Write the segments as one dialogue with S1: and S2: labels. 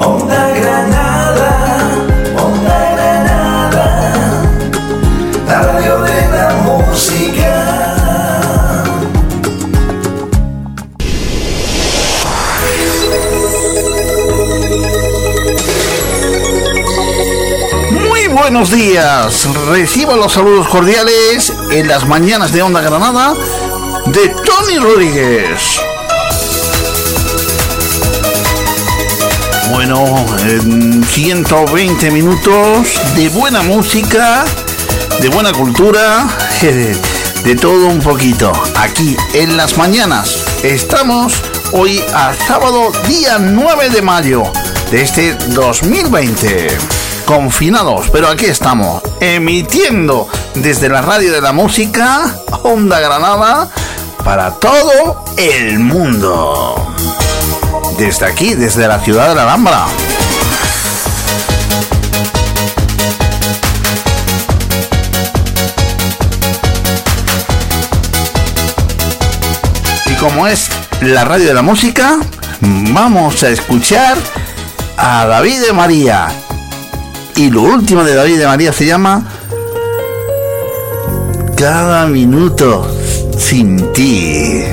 S1: Onda Granada, Onda Granada, la radio de la música.
S2: Muy buenos días. Recibo los saludos cordiales en las mañanas de Onda Granada de Tony Rodríguez. Bueno, en 120 minutos de buena música, de buena cultura, de todo un poquito. Aquí en las mañanas estamos hoy a sábado día 9 de mayo de este 2020. Confinados, pero aquí estamos, emitiendo desde la radio de la música, Onda Granada, para todo el mundo. Desde aquí, desde la ciudad de la Alhambra. Y como es la radio de la música, vamos a escuchar a David de María. Y lo último de David de María se llama Cada minuto sin ti.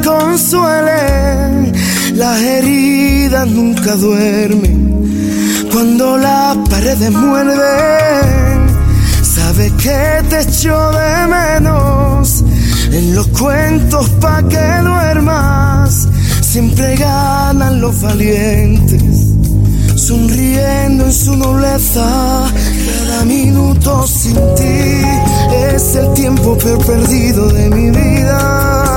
S3: Guitarra que consuele. Las heridas nunca duermen cuando las paredes muerden. Sabes que te echo de menos en los cuentos pa' que duermas. Siempre ganan los valientes sonriendo en su nobleza. Cada minuto sin ti es el tiempo peor perdido de mi vida.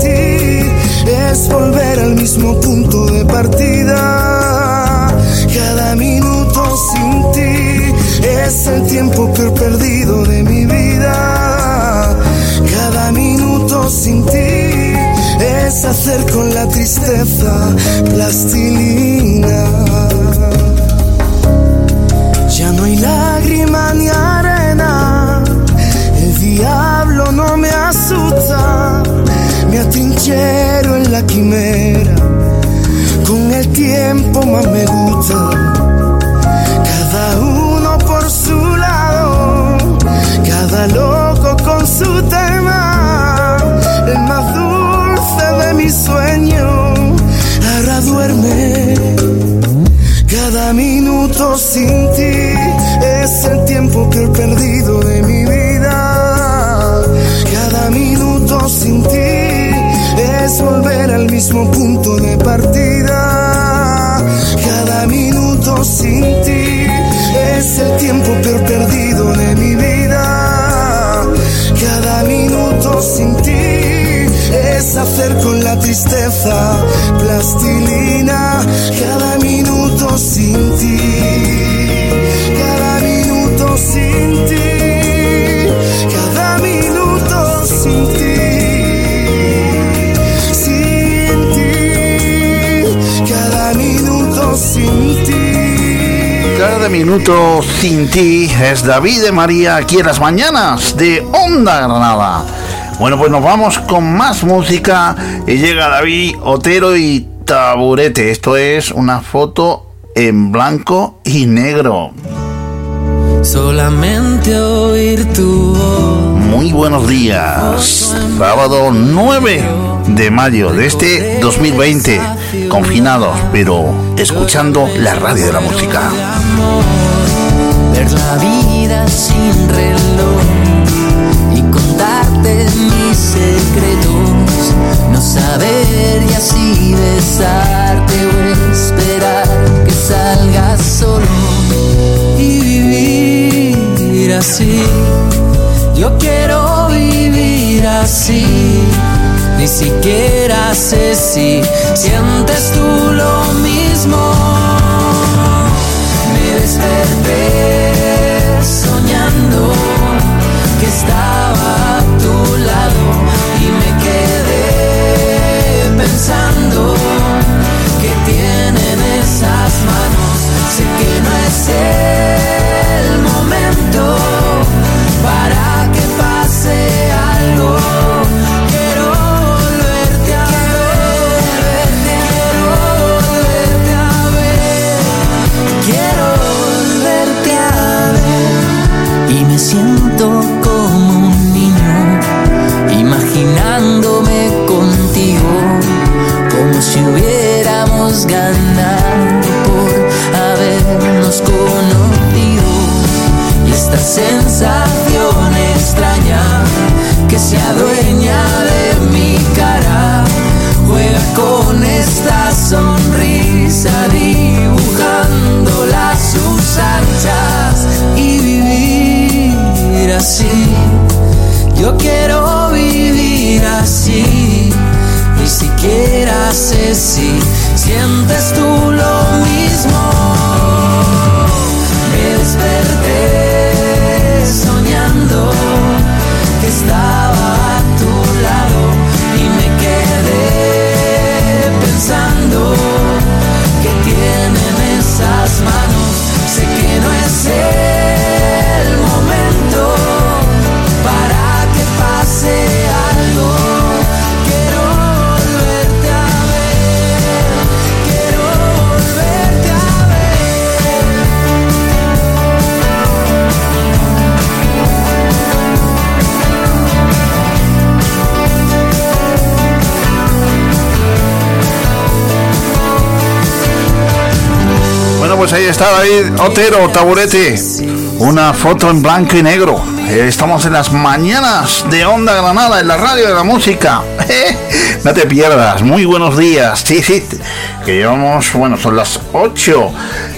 S3: Es volver al mismo punto de partida. Cada minuto sin ti es el tiempo peor perdido de mi vida. Cada minuto sin ti es hacer con la tristeza plastilina. Me atrinchero en la quimera, con el tiempo más me gusta. Cada uno por su lado, cada loco con su tema, el más dulce de mi sueño, ahora duerme. Cada minuto sin ti es el tiempo que he perdido al mismo punto de partida. Cada minuto sin ti es el tiempo peor perdido de mi vida. Cada minuto sin ti es hacer con la tristeza plastilina. Cada minuto sin ti, cada minuto sin ti, ti. Cada minuto sin ti
S2: es David de María aquí en las mañanas de Onda Granada. Bueno, pues nos vamos con más música y llega David Otero y Taburete. Esto es una foto en blanco y negro.
S4: Solamente oír tu voz.
S2: Muy buenos días. Sábado 9 de mayo de este 2020. Confinados, pero escuchando la radio de la música.
S4: Ver la vida sin reloj y contarte mis secretos. No saber y así besarte o esperar que salgas solo y vivir así. Yo quiero vivir así ni siquiera sé si sientes tú lo mismo. Me desperté soñando que estaba a tu lado y me quedé pensando que tienen esas manos. Sé que no es él. me siento como un niño, imaginándome contigo, como si hubiéramos ganado por habernos conocido. Y esta sensación extraña que se adueña de mi cara, juega con esta sonrisa. Así. Yo quiero vivir así. Ni siquiera sé si sientes tú lo mismo
S2: pues ahí está David Otero, taburete. Una foto en blanco y negro. Eh, Estamos en las mañanas de Onda Granada, en la radio de la música. No te pierdas. Muy buenos días. Sí, sí. Que llevamos, bueno, son las 8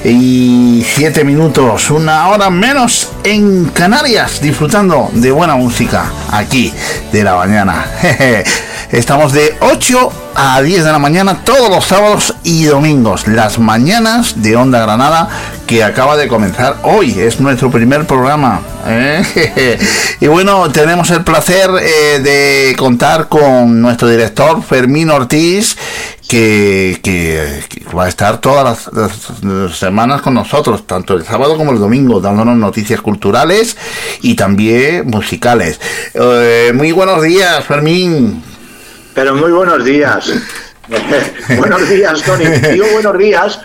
S2: y 7 minutos, una hora menos en Canarias, disfrutando de buena música aquí de la mañana. Estamos de 8 a 10 de la mañana todos los sábados y domingos. Las mañanas de Onda Granada que acaba de comenzar hoy. Es nuestro primer programa. ¿eh? Y bueno, tenemos el placer eh, de contar con nuestro director Fermín Ortiz. Que, que- va a estar todas las, las semanas con nosotros, tanto el sábado como el domingo, dándonos noticias culturales y también musicales. Eh, muy buenos días, Fermín.
S5: Pero muy buenos días. buenos días, Tony. Digo buenos días.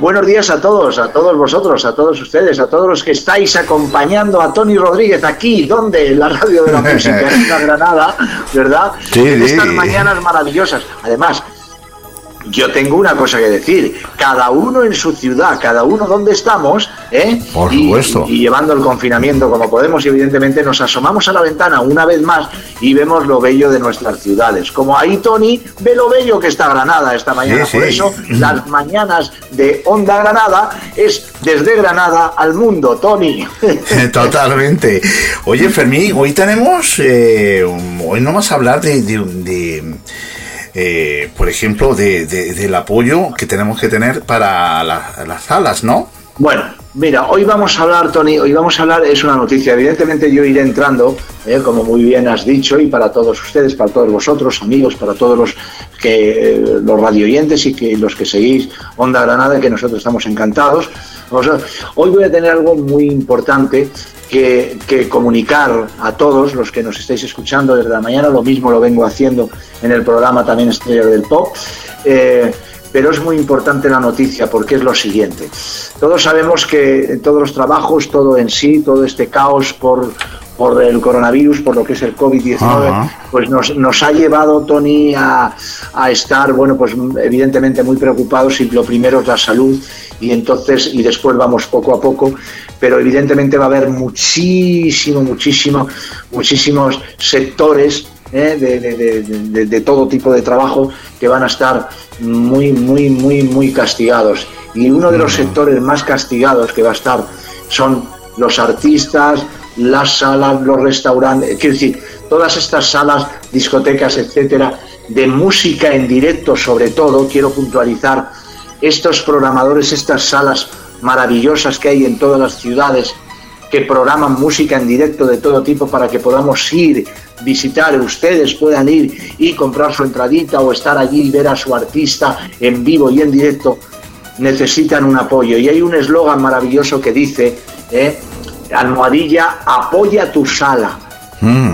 S5: Buenos días a todos, a todos vosotros, a todos ustedes, a todos los que estáis acompañando a Tony Rodríguez aquí, donde en la radio de la música en la Granada, ¿verdad?
S2: Sí,
S5: en estas
S2: sí.
S5: mañanas maravillosas. Además, yo tengo una cosa que decir. Cada uno en su ciudad, cada uno donde estamos, ¿eh?
S2: Por
S5: Y-
S2: supuesto.
S5: Y, llevando el confinamiento como podemos, y evidentemente nos asomamos a la ventana una vez más y vemos lo bello de nuestras ciudades. Como ahí Tony ve lo bello que está Granada esta mañana.
S2: Sí,
S5: Por
S2: sí.
S5: eso las mañanas de Onda Granada es desde Granada al mundo, Tony.
S2: Totalmente. Oye, Fermín, hoy tenemos, eh, hoy no vas a hablar de, de, de, eh, por ejemplo, de, de- del apoyo que tenemos que tener para la- las salas, ¿no?
S5: Bueno, mira, hoy vamos a hablar, Tony, hoy vamos a hablar, es una noticia, evidentemente yo iré entrando, eh, como muy bien has dicho, y para todos ustedes, para todos vosotros, amigos, para todos los que eh, los radioyentes y que los que seguís Onda Granada, que nosotros estamos encantados. Hoy voy a tener algo muy importante que, que comunicar a todos los que nos estáis escuchando desde la mañana, lo mismo lo vengo haciendo en el programa también Estrella del Pop. Eh, pero es muy importante la noticia porque es lo siguiente. Todos sabemos que todos los trabajos, todo en sí, todo este caos por, por el coronavirus, por lo que es el COVID-19,
S2: Ajá.
S5: pues nos, nos ha llevado, Tony, a, a estar, bueno, pues evidentemente muy preocupados y lo primero es la salud y entonces, y después vamos poco a poco, pero evidentemente va a haber muchísimo, muchísimo, muchísimos sectores ¿eh? de, de- de- de- de todo tipo de trabajo que van a estar muy, muy, muy, muy castigados. Y uno de los sectores más castigados que va a estar son los artistas, las salas, los restaurantes, quiero decir, todas estas salas, discotecas, etcétera, de música en directo sobre todo, quiero puntualizar, estos programadores, estas salas maravillosas que hay en todas las ciudades, que programan música en directo de todo tipo para que podamos ir, visitar, ustedes puedan ir y comprar su entradita o estar allí y ver a su artista en vivo y en directo, necesitan un apoyo. Y hay un eslogan maravilloso que dice, eh, almohadilla, apoya tu sala,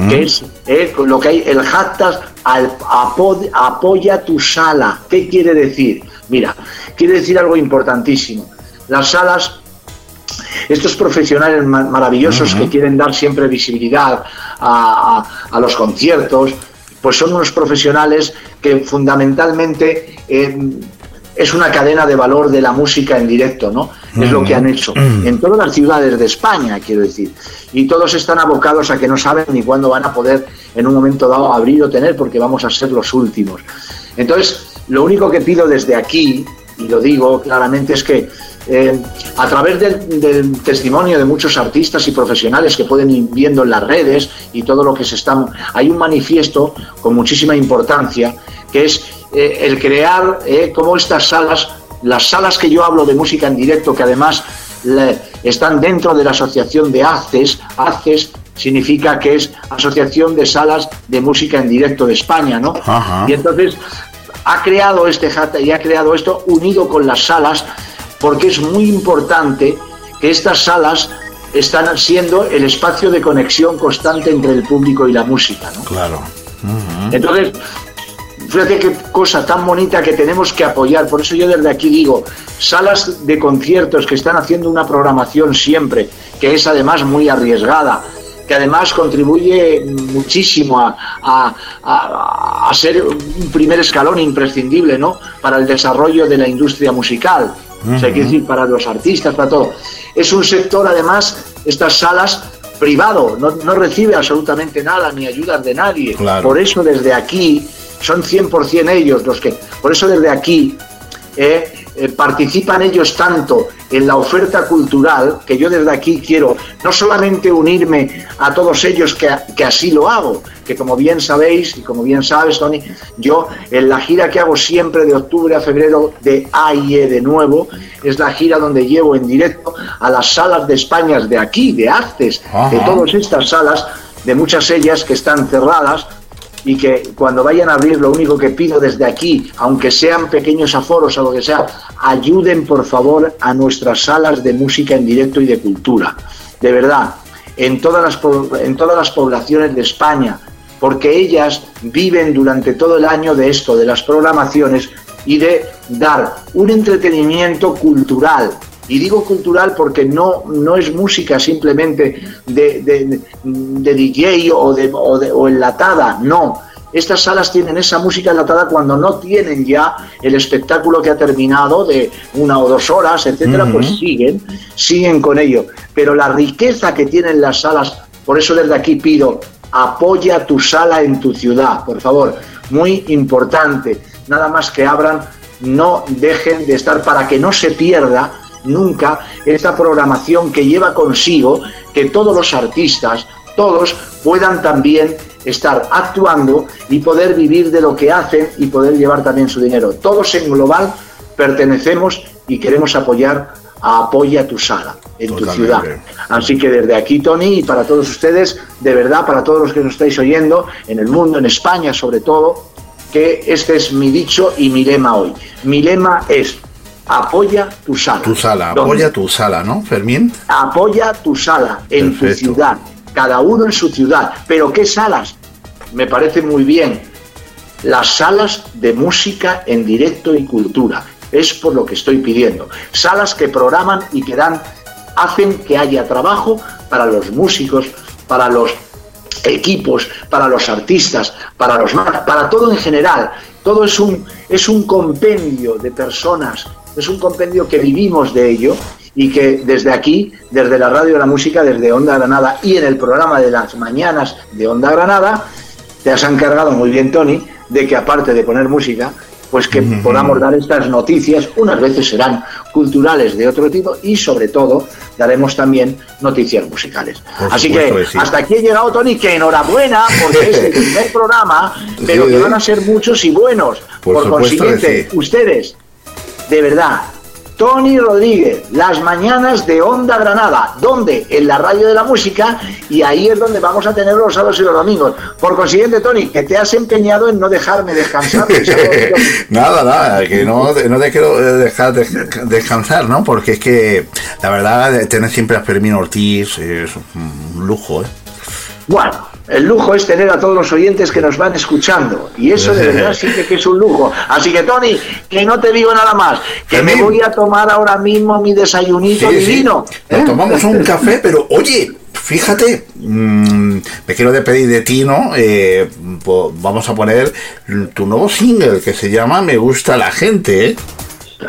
S5: que es eh, lo que hay, el hashtag al, apo- apoya tu sala. ¿Qué quiere decir? Mira, quiere decir algo importantísimo. Las salas estos profesionales ma- maravillosos que quieren dar siempre visibilidad a, a- a los conciertos, pues son unos profesionales que fundamentalmente eh, es una cadena de valor de la música en directo, ¿no? Es lo que han hecho en todas las ciudades de España, quiero decir. Y todos están abocados a que no saben ni cuándo van a poder en un momento dado abrir o tener, porque vamos a ser los últimos. Entonces, lo único que pido desde aquí, y lo digo claramente, es que eh, a través del, del testimonio de muchos artistas y profesionales que pueden ir viendo en las redes y todo lo que se está... Hay un manifiesto con muchísima importancia que es eh, el crear eh, como estas salas, las salas que yo hablo de música en directo, que además le- están dentro de la asociación de ACES, ACES significa que es Asociación de Salas de Música en Directo de España, ¿no?
S2: Ajá.
S5: Y entonces ha creado este JATA y ha creado esto unido con las salas, porque es muy importante que estas salas están siendo el espacio de conexión constante entre el público y la música, ¿no?
S2: Claro.
S5: Entonces, fíjate qué cosa tan bonita que tenemos que apoyar. Por eso yo desde aquí digo, salas de conciertos que están haciendo una programación siempre, que es además muy arriesgada, que además contribuye muchísimo a, a- a- a ser un primer escalón imprescindible ¿no? para el desarrollo de la industria musical. O sea, quiero decir, para los artistas, para todo. Es un sector, además, estas salas privado, no, no recibe absolutamente nada, ni ayudas de nadie.
S2: Claro.
S5: Por eso desde aquí, son 100% ellos los que, por eso desde aquí eh, eh, participan ellos tanto en la oferta cultural que yo desde aquí quiero no solamente unirme a todos ellos que, que así lo hago, que como bien sabéis y como bien sabes Tony, yo en la gira que hago siempre de octubre a febrero de AIE de nuevo, es la gira donde llevo en directo a las salas de España de aquí, de Artes, de todas estas salas, de muchas ellas que están cerradas y que cuando vayan a abrir lo único que pido desde aquí, aunque sean pequeños aforos o lo que sea, ayuden por favor a nuestras salas de música en directo y de cultura. De verdad, en todas las, en todas las poblaciones de España, porque ellas viven durante todo el año de esto, de las programaciones y de dar un entretenimiento cultural. Y digo cultural porque no, no es música simplemente de, de- de DJ o, de, o, de- o enlatada, no. Estas salas tienen esa música enlatada cuando no tienen ya el espectáculo que ha terminado de una o dos horas, etcétera, pues siguen, siguen con ello. Pero la riqueza que tienen las salas, por eso desde aquí pido, apoya tu sala en tu ciudad, por favor, muy importante. Nada más que abran, no dejen de estar para que no se pierda nunca esta programación que lleva consigo que todos los artistas, todos puedan también estar actuando y poder vivir de lo que hacen y poder llevar también su dinero. Todos en global pertenecemos y queremos apoyar a Apoya tu sala en tu ciudad. Así que desde aquí, Tony, y para todos ustedes, de verdad, para todos los que nos estáis oyendo, en el mundo, en España sobre todo, que este es mi dicho y mi lema hoy. Mi lema es apoya tu sala.
S2: Tu sala, apoya tu sala, ¿no, Fermín?
S5: apoya tu sala en
S2: Perfecto.
S5: tu ciudad, cada uno en su ciudad. Pero ¿qué salas? Me parece muy bien. Las salas de música en directo y cultura. Es por lo que estoy pidiendo. Salas que programan y que dan, hacen que haya trabajo para los músicos, para los equipos, para los artistas, para los para todo en general. Todo es un, es un compendio de personas, es un compendio que vivimos de ello y que desde aquí, desde la radio de la música, desde Onda Granada y en el programa de las mañanas de Onda Granada, te has encargado muy bien, Tony, de que aparte de poner música, pues que podamos dar estas noticias, unas veces serán culturales de otro tipo y sobre todo daremos también noticias musicales.
S2: Por
S5: Así que
S2: que sí.
S5: hasta aquí he llegado, Tony, que enhorabuena, porque es el primer programa, pero que van a ser muchos y buenos.
S2: Por
S5: consiguiente,
S2: sí.
S5: ustedes, de verdad, Tony Rodríguez, las mañanas de Onda Granada, donde en la radio de la música, y ahí es donde vamos a tener los sábados y los domingos. Por consiguiente, Tony, que te has empeñado en no dejarme descansar.
S2: nada, nada, que no, no te quiero eh, dejar de- descansar, ¿no? Porque es que la verdad, tener siempre a Fermín Ortiz es un lujo, ¿eh?
S5: Bueno, el lujo es tener a todos los oyentes que nos van escuchando. Y eso de verdad sí que es un lujo. Así que, Tony, que no te digo nada más. Que me voy a tomar ahora mismo mi desayunito
S2: Sí, sí.
S5: divino.
S2: Nos
S5: ¿eh?
S2: tomamos un café, pero oye, fíjate, mm, me quiero despedir de ti, ¿no? Eh, vamos a poner tu nuevo single que se llama Me gusta la gente, ¿eh?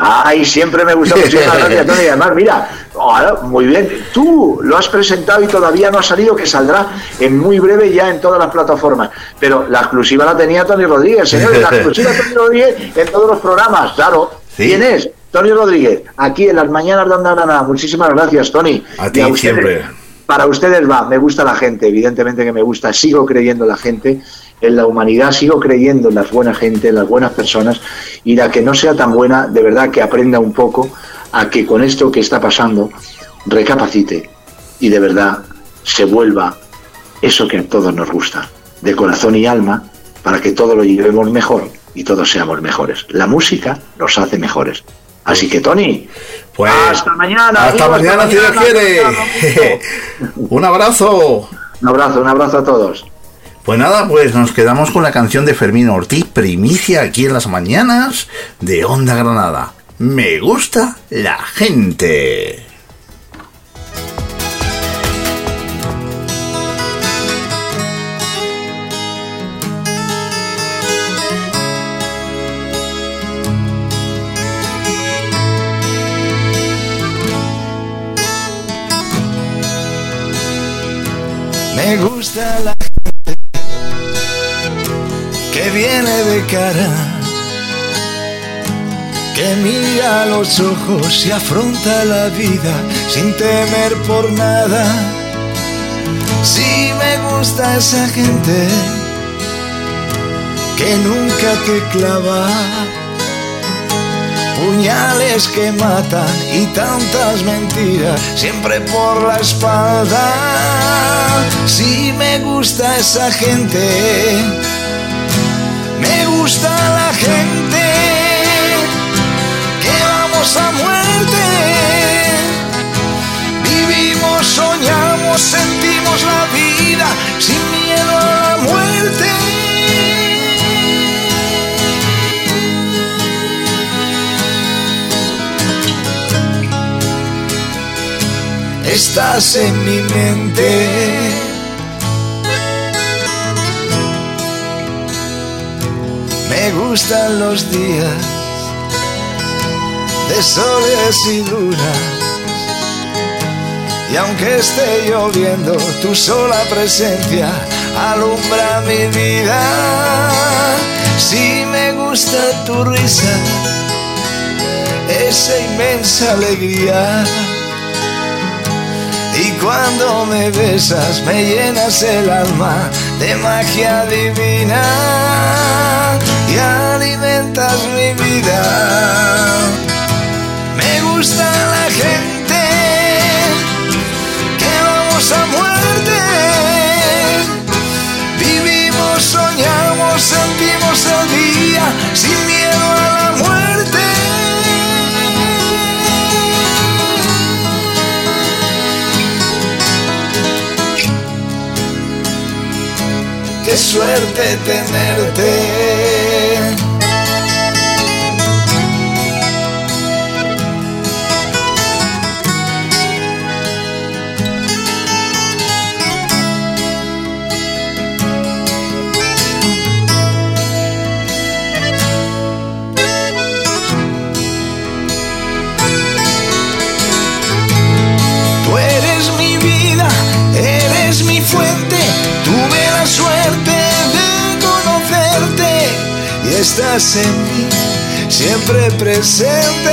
S5: Ay, siempre me gusta muchísimas gracias, Tony. Además, mira, ahora, muy bien. Tú lo has presentado y todavía no ha salido, que saldrá en muy breve ya en todas las plataformas. Pero la exclusiva la tenía Tony Rodríguez, señores. La exclusiva Tony Rodríguez en todos los programas, claro.
S2: Sí.
S5: ¿Quién es? Tony Rodríguez, aquí en las mañanas de Onda Granada. Muchísimas gracias, Tony.
S2: A ti siempre.
S5: Para ustedes va, me gusta la gente, evidentemente que me gusta, sigo creyendo en la gente, en la humanidad, sigo creyendo en las buenas gente, en las buenas personas, y la que no sea tan buena, de verdad que aprenda un poco a que con esto que está pasando, recapacite y de verdad se vuelva eso que a todos nos gusta, de corazón y alma, para que todo lo llevemos mejor y todos seamos mejores. La música nos hace mejores. Así que, Tony,
S2: Pues,
S5: hasta mañana.
S2: Hasta mañana, si Dios
S5: mañana,
S2: quiere.
S5: hasta mañana.
S2: Un abrazo.
S5: Un abrazo, un abrazo a todos.
S2: Pues nada, pues nos quedamos con la canción de Fermín Ortiz, primicia aquí en las mañanas de Onda Granada. Me gusta la gente.
S1: Me gusta la viene de cara, que mira los ojos y afronta la vida sin temer por nada. Sí me gusta esa gente que nunca te clava puñales que matan y tantas mentiras siempre por la espalda. Sí me gusta esa gente, gusta la gente que vamos a muerte. Vivimos, soñamos, sentimos la vida sin miedo a la muerte. estás en mi mente. Me gustan los días de soles y lunas. Y aunque esté lloviendo, tu sola presencia alumbra mi vida. Si me gusta tu risa, esa inmensa alegría. Y cuando me besas me llenas el alma de magia divina alimentas mi vida. Me gusta la gente que vamos a muerte. Vivimos, soñamos, sentimos el día sin miedo a la muerte. qué suerte tenerte. En mí, siempre presente.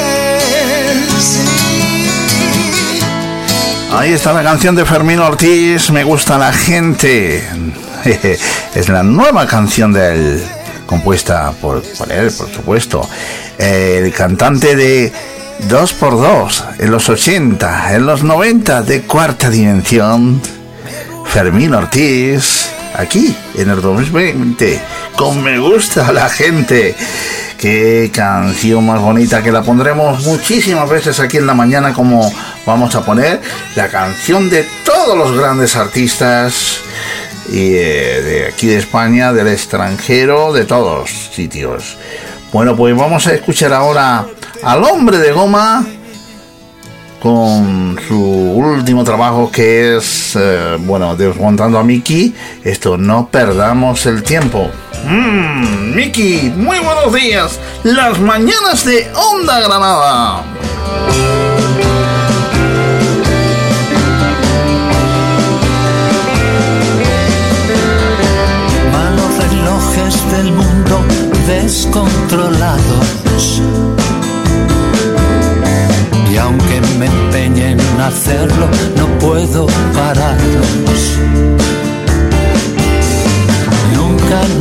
S2: Ahí está la canción de Fermín Ortiz, Me gusta la gente. Es la nueva canción de él, compuesta por, por él, por supuesto. El cantante de 2x2 en los 80, en los 90 de cuarta dimensión, Fermín Ortiz, aquí en el 2020, con Me gusta la gente. Qué canción más bonita que la pondremos muchísimas veces aquí en la mañana como vamos a poner la canción de todos los grandes artistas y eh, de aquí de España, del extranjero, de todos sitios. Bueno, pues vamos a escuchar ahora al hombre de goma con su último trabajo que es, eh, bueno, desmontando a Mickey. Esto, no perdamos el tiempo. Mmm, Mickey, muy buenos días. Las mañanas de Onda Granada.
S6: Malos relojes del mundo descontrolados y aunque me empeñe en hacerlo, no puedo pararlos.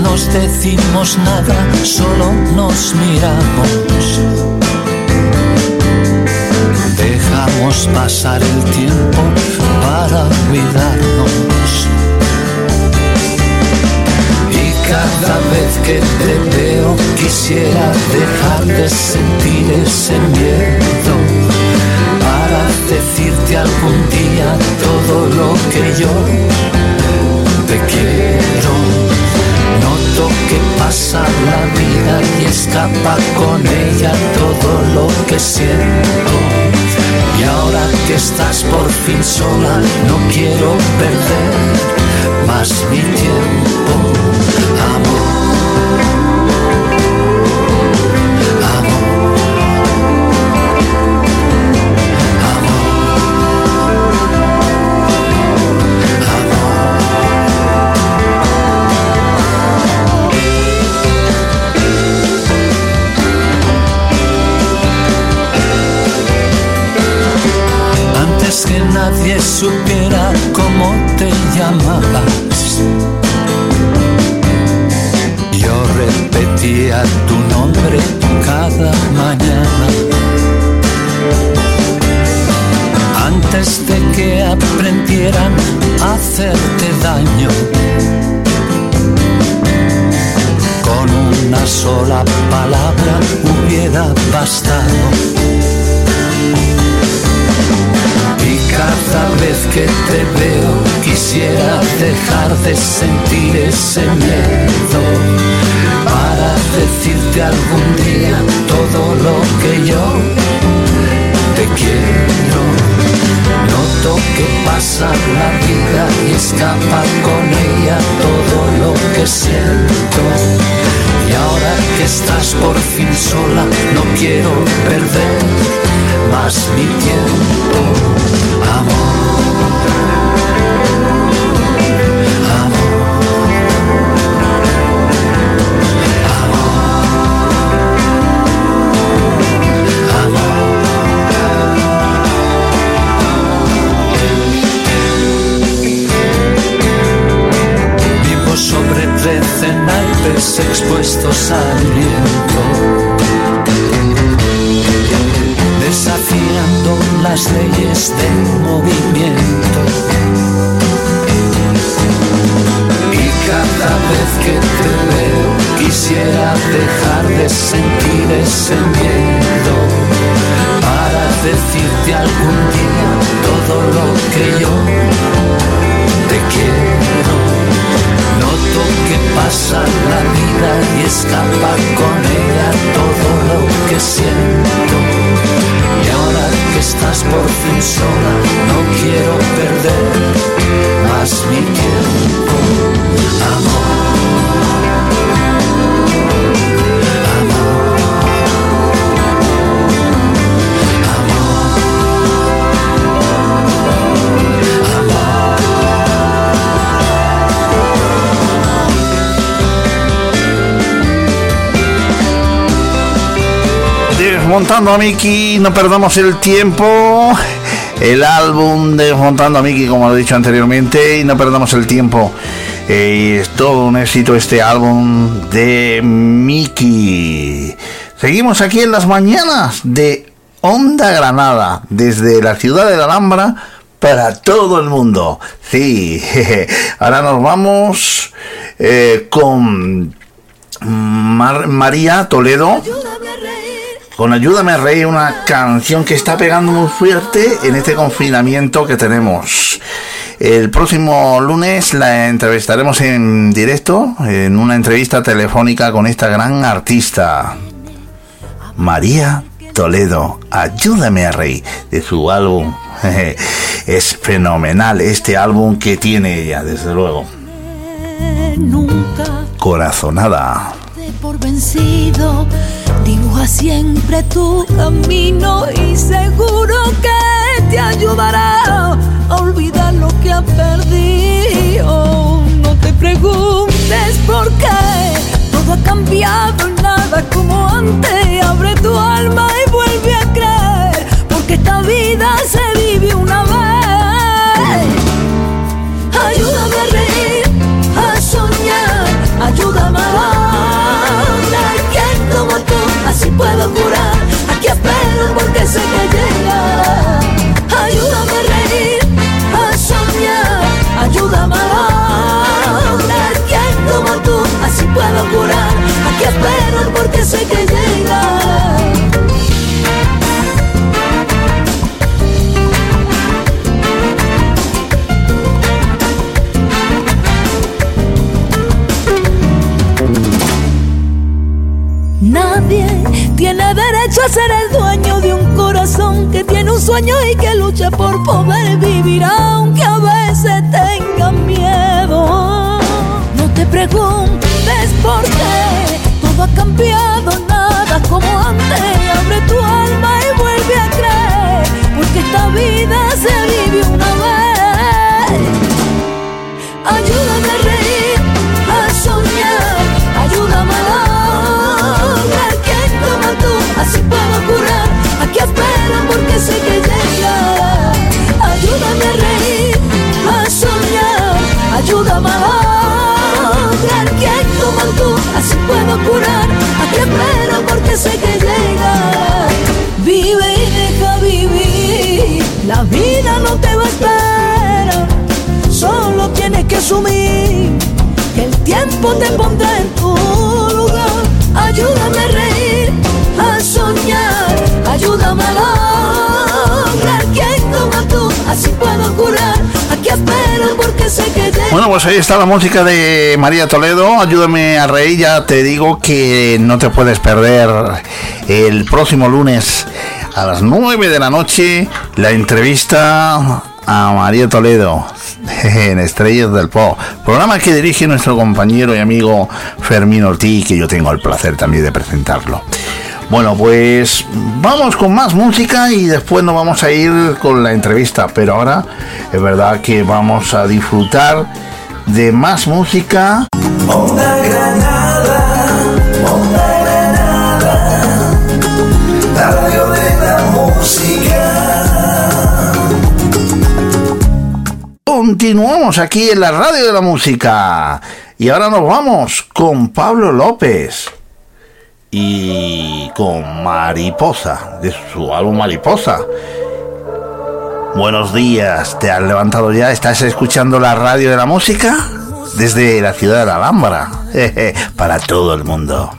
S6: Nos decimos nada, solo nos miramos. Dejamos pasar el tiempo para cuidarnos. Y cada vez que te veo quisiera dejar de sentir ese miedo decirte algún día todo lo que yo te quiero. Que pasa la vida y escapa con ella todo lo que siento. Y ahora que estás por fin sola, no quiero perder más mi tiempo, amor. Antes de que aprendieran a hacerte daño. Con una sola palabra hubiera bastado cada vez que te veo quisiera dejar de sentir ese miedo para decirte algún día todo lo que yo te quiero. Noto que pasa la vida y escapa con ella todo lo que siento. Y ahora que estás por fin sola, no quiero perder más mi tiempo. Vivo
S2: Desmontando a Mickey, no perdamos el tiempo. El álbum Desmontando a Mickey, como lo he dicho anteriormente, y no perdamos el tiempo. Eh, es todo un éxito este álbum de Mickey. Seguimos aquí en las mañanas de Onda Granada, desde la ciudad de la Alhambra para todo el mundo. Sí, ahora nos vamos eh, con María Toledo con Ayúdame a Reír, una canción que está pegando muy fuerte en este confinamiento que tenemos. El próximo lunes la entrevistaremos en directo, en una entrevista telefónica con esta gran artista, María Toledo, Ayúdame a Rey, de su álbum. Es fenomenal este álbum que tiene ella, desde luego. Corazonada.
S7: por vencido, dibuja siempre tu camino y seguro que te ayudará a olvidar lo que has perdido. No te preguntes por qué todo ha cambiado, nada como antes. Abre tu alma y vuelve a creer, porque esta vida se
S2: pues ahí está la música de María Toledo. Ayúdame a reír. Ya te digo que no te puedes perder el próximo lunes a las 9 de la noche la entrevista a María Toledo en Estrellas del Pop. Programa que dirige nuestro compañero y amigo Fermín Ortiz, que yo tengo el placer también de presentarlo. Bueno, pues vamos con más música y después nos vamos a ir con la entrevista. Pero ahora es verdad que vamos a disfrutar de más música.
S8: Onda Granada, Onda Granada, radio de la música.
S2: Continuamos aquí en la radio de la música. Y ahora nos vamos con Pablo López. Y con Mariposa, de su álbum Mariposa. Buenos días, ¿te has levantado ya? ¿Estás escuchando la radio de la música? Desde la ciudad de la Alhambra, para todo el mundo.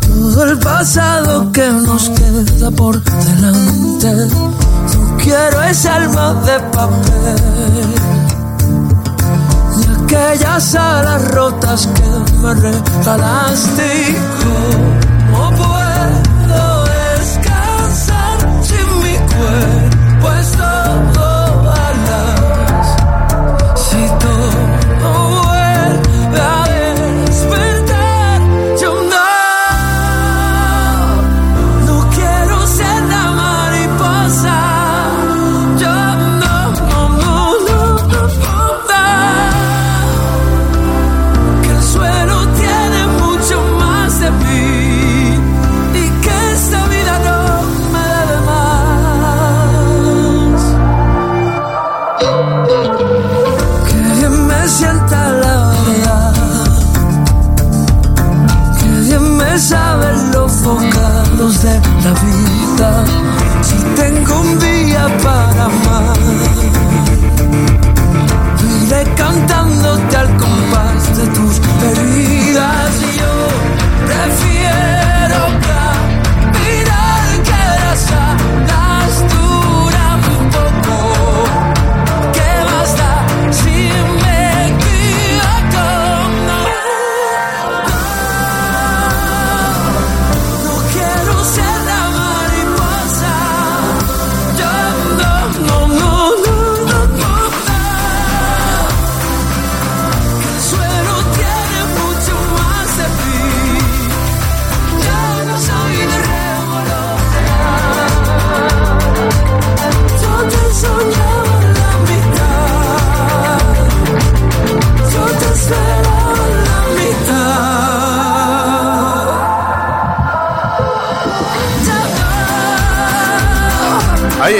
S9: Todo el pasado que nos queda por delante. No quiero ese alma de papel. Y aquellas alas rotas que me regalaste. ¿Cómo Si tengo un día para amar, iré cantándote al compás de tus heridas. Yo prefiero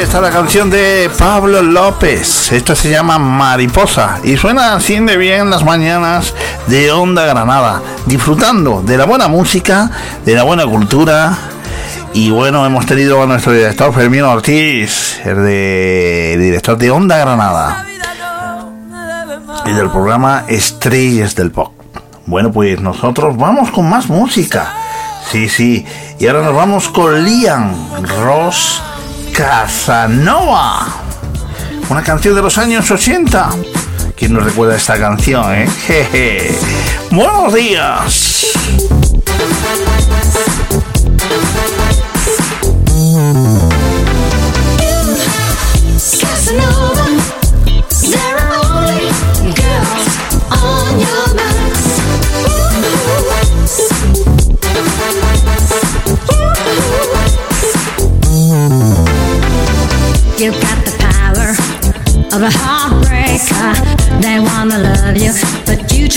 S2: Está la canción de Pablo López. Esto se llama Mariposa y suena así de bien las mañanas de Onda Granada, disfrutando de la buena música, de la buena cultura. Y bueno, hemos tenido a nuestro director Fermín Ortiz, el de director de Onda Granada y del programa Estrellas del Pop. Bueno, pues nosotros vamos con más música. Sí, sí. Y ahora nos vamos con Liam Ross Casanova. Una canción de los años 80. ¿Quién nos recuerda esta canción, eh? Jeje. Buenos días.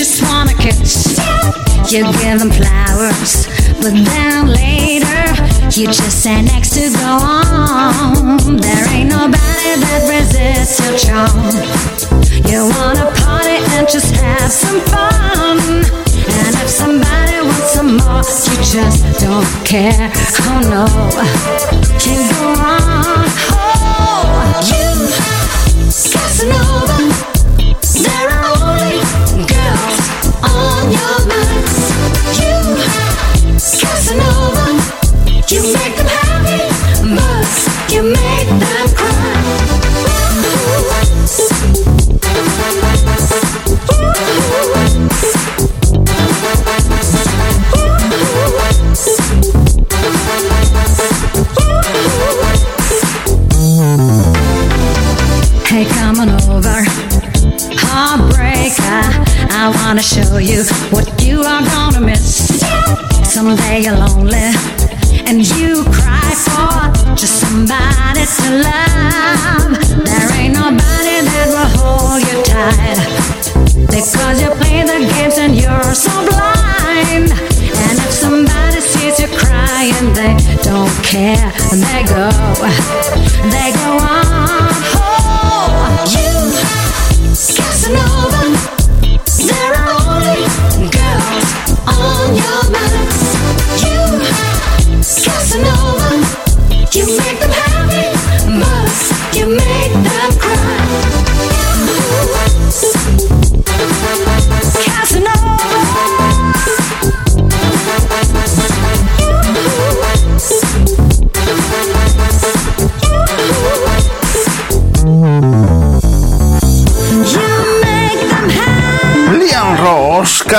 S10: Just wanna kiss. You give them flowers, but then later you just say next to go on. There ain't nobody that resists your charm. You wanna party and just have some fun. And if somebody wants some more, you just don't care. Oh no, you go on. Show you what you are gonna miss. Someday you're lonely and you cry for just somebody to love. There ain't nobody that will hold you tight because you play the games and you're so blind. And if somebody sees you crying, they don't care. And they go, they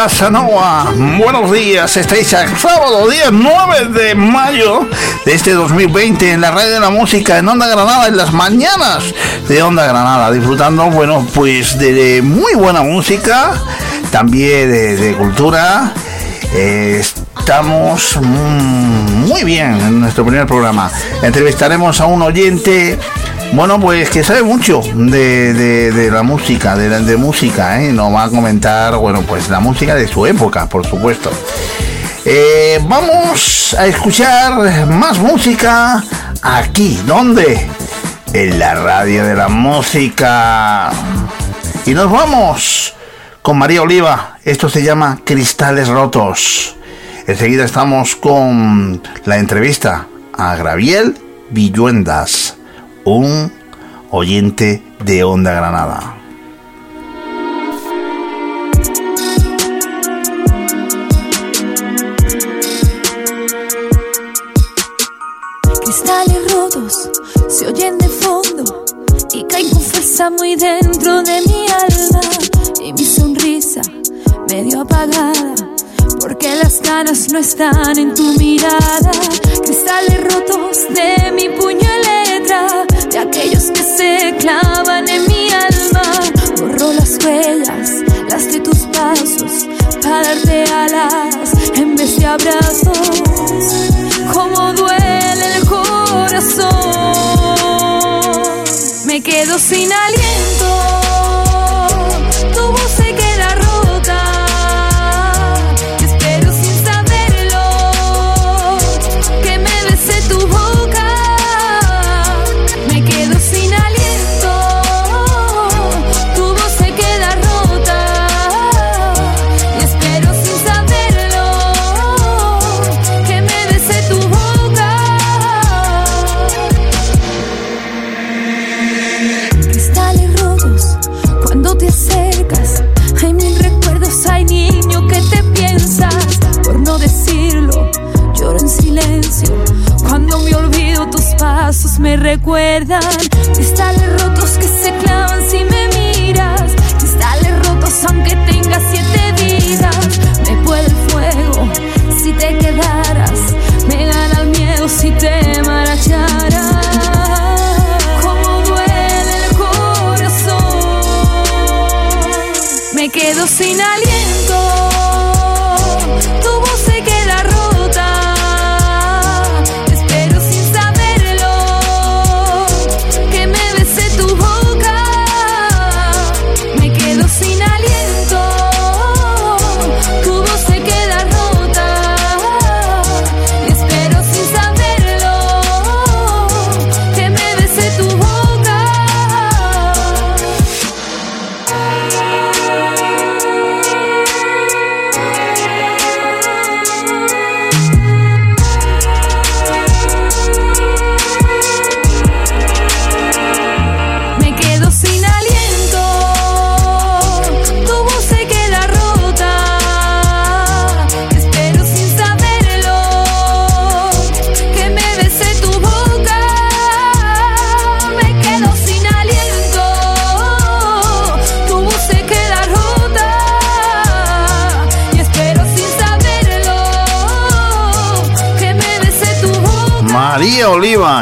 S10: Casanova.
S2: Buenos días, estáis a sábado, día 9 de mayo de este 2020 en la radio de la música en Onda Granada, en las mañanas de Onda Granada, disfrutando, bueno, pues de muy buena música, también de, de cultura. Eh, estamos mm, muy bien en nuestro primer programa. Entrevistaremos a un oyente bueno, pues que sabe mucho de, de- la música, de, de música, ¿eh? Nos va a comentar, bueno, pues la música de su época, por supuesto. Eh, vamos a escuchar más música aquí, ¿dónde? En la radio de la música. Y nos vamos con María Oliva. Esto se llama Cristales Rotos. Enseguida estamos con la entrevista a Graviel Villuendas, un oyente de Onda Granada.
S7: Cristales rotos se oyen de fondo y caen con fuerza muy dentro de mi alma. Y mi sonrisa medio apagada, porque las ganas no están en tu mirada. Cristales rotos de mi puño y letra, aquellos que se clavan en mi alma. Borro las huellas, las de tus pasos, para darte alas en vez de abrazos cómo duele el corazón. Me quedo sin aliento, recuerdan. Cristales rotos que se clavan si me miras. Cristales rotos aunque tengas siete vidas. Me puede el fuego si te quedaras. Me gana el miedo si te marcharas. Como duele el corazón. Me quedo sin aliento.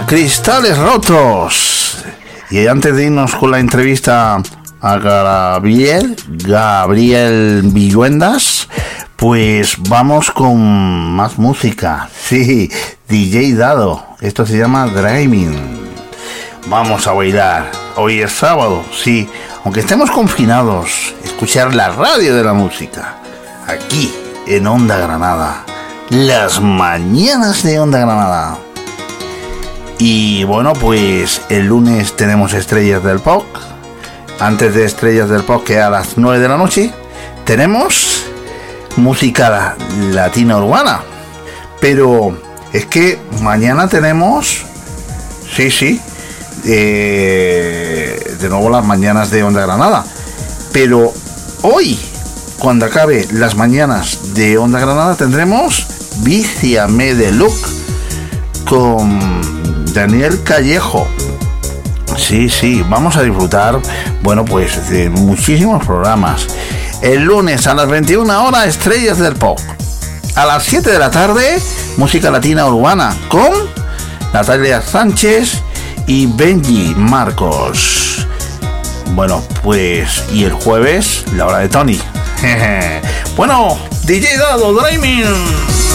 S2: Cristales Rotos. Y antes de irnos con la entrevista a Gabriel, Gabriel Villuendas, pues vamos con más música. Sí, DJ Dado. Esto se llama Driving. Vamos a bailar. Hoy es sábado, sí. Aunque estemos confinados, escuchar la radio de la música. Aquí, en Onda Granada. Las mañanas de Onda Granada. Y bueno, pues el lunes tenemos Estrellas del Pop. Antes de Estrellas del Pop, que a las 9 de la noche, tenemos música la- latina urbana. Pero es que mañana tenemos, sí, sí, eh, de nuevo las mañanas de Onda Granada. Pero hoy, cuando acabe las mañanas de Onda Granada, tendremos Viciame de Look con Daniel Callejo. Sí, sí, vamos a disfrutar, bueno, pues de muchísimos programas. El lunes a las 21 horas, Estrellas del Pop. A las 7 de la tarde, música latina urbana con Natalia Sánchez y Benji Marcos. Bueno, pues, y el jueves, la hora de Tony. bueno, DJ Dado,
S7: dreaming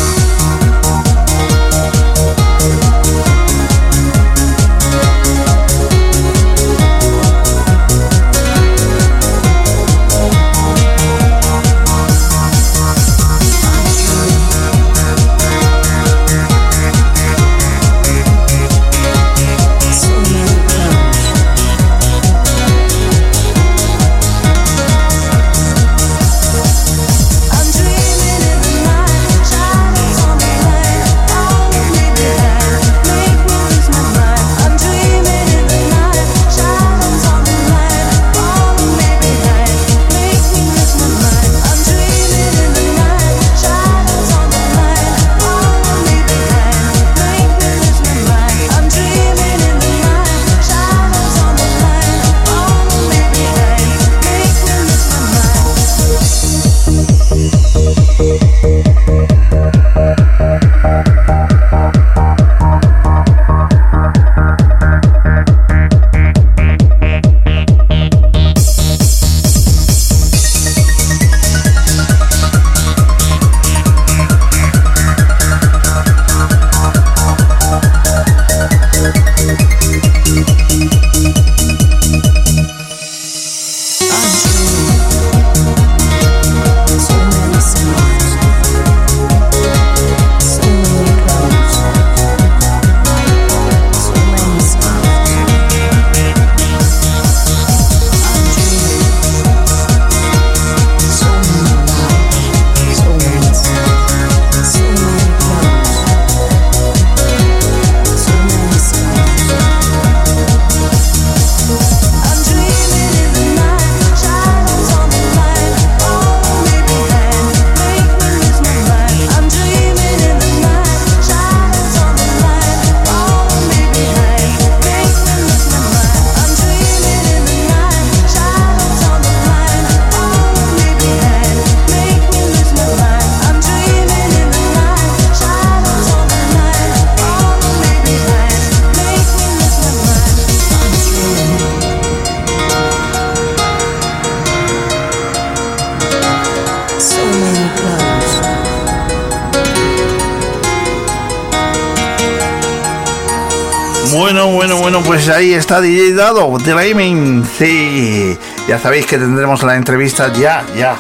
S2: está DJ Dado, Dreaming. Sí, ya sabéis que tendremos la entrevista ya, ya,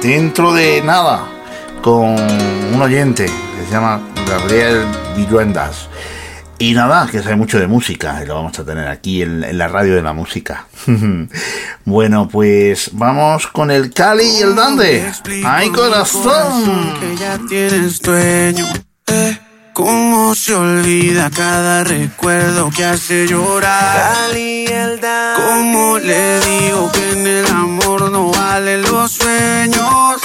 S2: dentro de nada, con un oyente que se llama Gabriel Villuendas. Y nada, que sabe mucho de música, y lo vamos a tener aquí en, la radio de la música. bueno, pues vamos con el Cali y el Dande. ¡Ay, corazón!
S11: Que ya tienes dueño. Eh, ¿Cómo se olvida cada recuerdo que hace llorar? ¿Cómo le digo que en el amor no valen los sueños?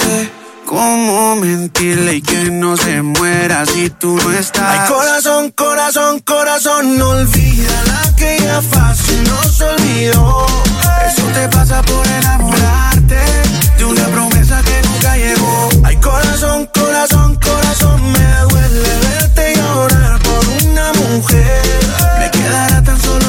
S11: ¿Cómo mentirle y que no se muera si tú no estás? Ay, corazón, corazón, corazón, no olvida la que ya fácil no se olvidó. Eso te pasa por enamorarte de una promesa que nunca llegó. Ay, corazón, corazón, corazón, me duele mujer. Me quedará tan solo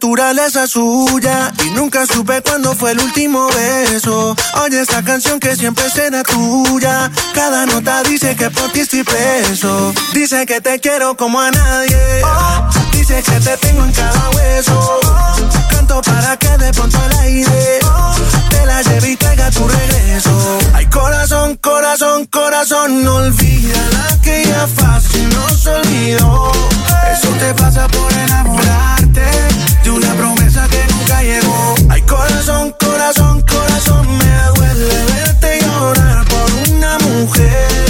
S11: naturaleza suya y nunca supe cuándo fue el último beso. Oye esta canción que siempre será tuya. Cada nota dice que por ti estoy preso. Dice que te quiero como a nadie. Dice que te tengo en cada hueso. Canto para que de pronto el aire te la lleve y traiga tu regreso. Ay corazón, corazón, corazón, no olvida la que ya fácil no se olvidó. Eso te pasa por de una promesa que nunca llegó. Ay corazón, corazón, corazón, me duele verte llorar por una mujer.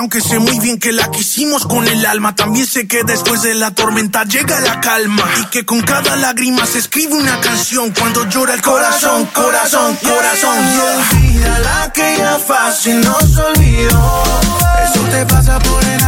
S12: Aunque sé muy bien que la quisimos con el alma, también sé que después de la tormenta llega la calma. Y que con cada lágrima se escribe una canción cuando llora el corazón, corazón, corazón.
S11: Olvida la que ya fácil no se olvidó. Eso te pasa por enamorarte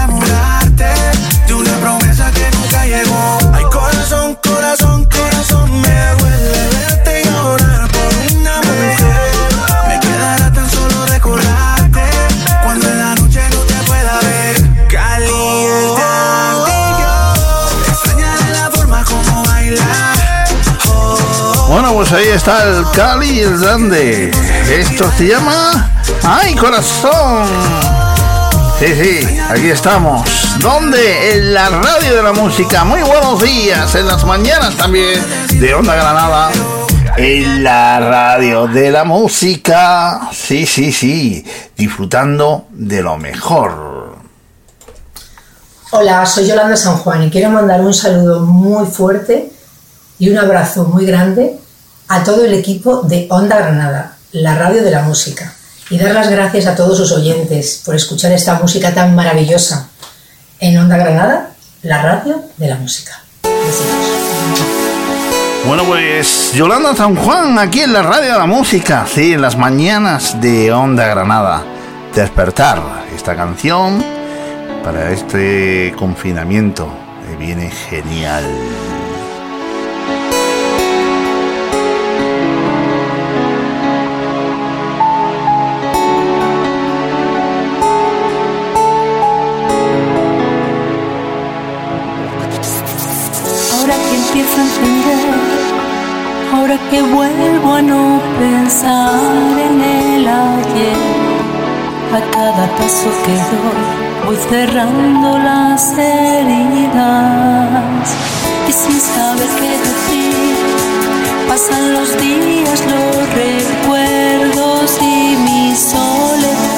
S2: está el Cali Dande. Esto se llama ¡Ay, corazón! Sí, sí, aquí estamos. ¿Dónde? En la radio de la música. Muy buenos días. En las mañanas también de Onda Granada. En la radio de la música. Sí, sí, sí. Disfrutando de lo mejor.
S13: Hola, soy Yolanda San Juan y quiero mandar un saludo muy fuerte y un abrazo muy grande a todo el equipo de Onda Granada, la radio de la música, y dar las gracias a todos sus oyentes por escuchar esta música tan maravillosa en Onda Granada, la radio de la música.
S2: Bueno, pues Yolanda San Juan, aquí en la radio de la música, sí, en las mañanas de Onda Granada. Despertar, esta canción para este confinamiento que viene genial.
S7: Que vuelvo a no pensar en el ayer, a cada paso que doy voy cerrando las heridas y sin saber qué decir, pasan los días, los recuerdos y mi soledad.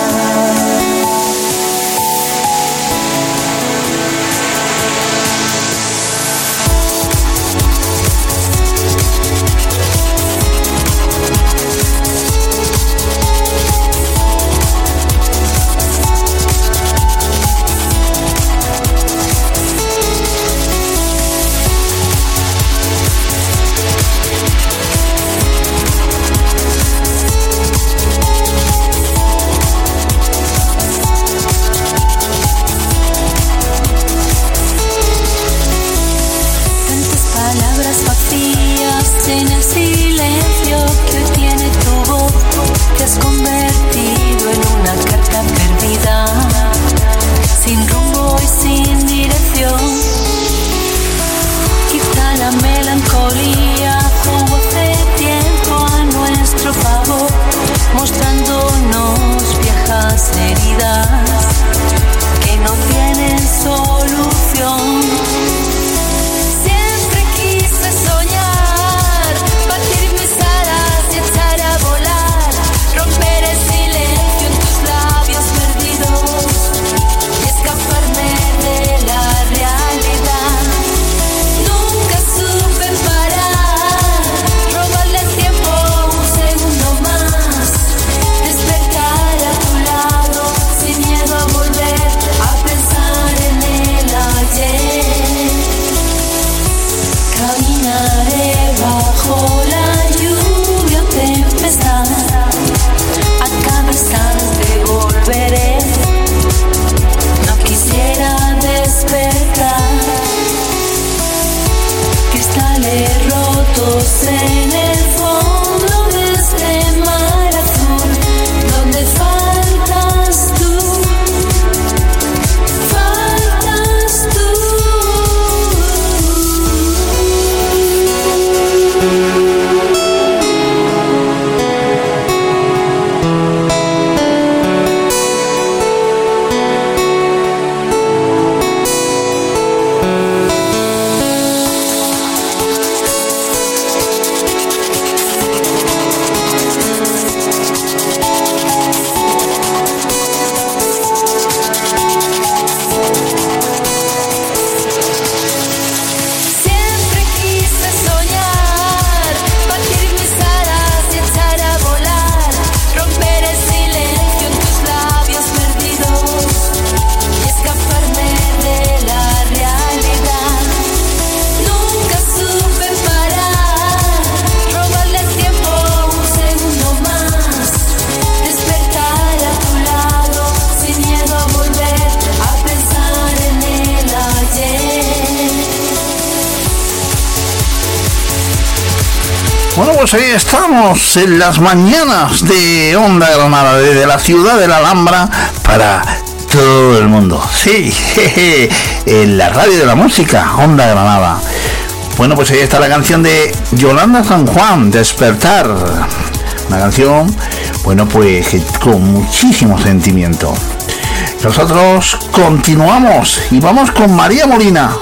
S2: has convertido
S14: en una carta perdida, sin rumbo y sin dirección. Quizá la melancolía jugó hace tiempo a nuestro favor, mostrándonos viejas heridas que no tienen solución.
S2: Estamos en las mañanas de Onda Granada, desde la ciudad de la Alhambra para todo el mundo. Sí, en la radio de la música, Onda Granada. Bueno, pues ahí está la canción de Yolanda San Juan, Despertar. Una canción, bueno, pues con muchísimo sentimiento. Nosotros continuamos y vamos con María Molina.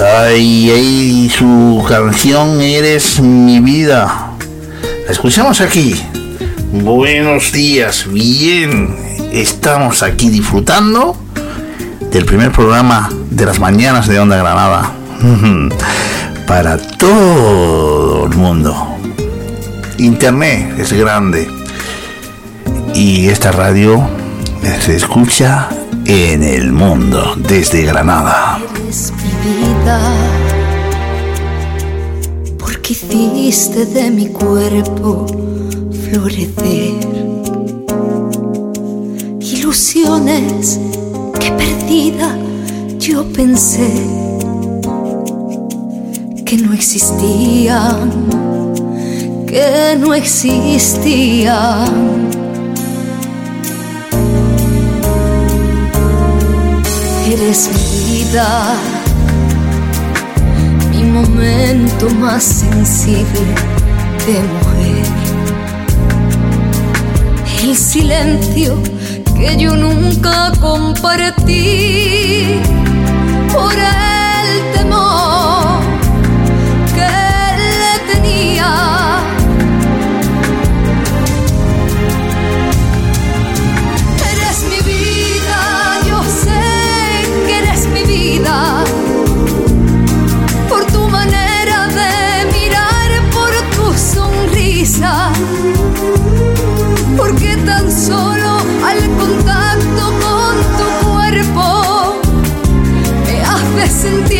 S2: Ay, ay, su canción Eres mi vida. Escuchamos aquí. Buenos días, bien. Estamos aquí disfrutando del primer programa de las mañanas de Onda Granada. Para todo el mundo. Internet es grande. Y esta radio se escucha en el mundo desde Granada
S7: vida, hiciste de mi cuerpo florecer ilusiones que perdida yo pensé que no existían, que no existían. Eres vida momento más sensible de mujer. El silencio que yo nunca compartí por el sentir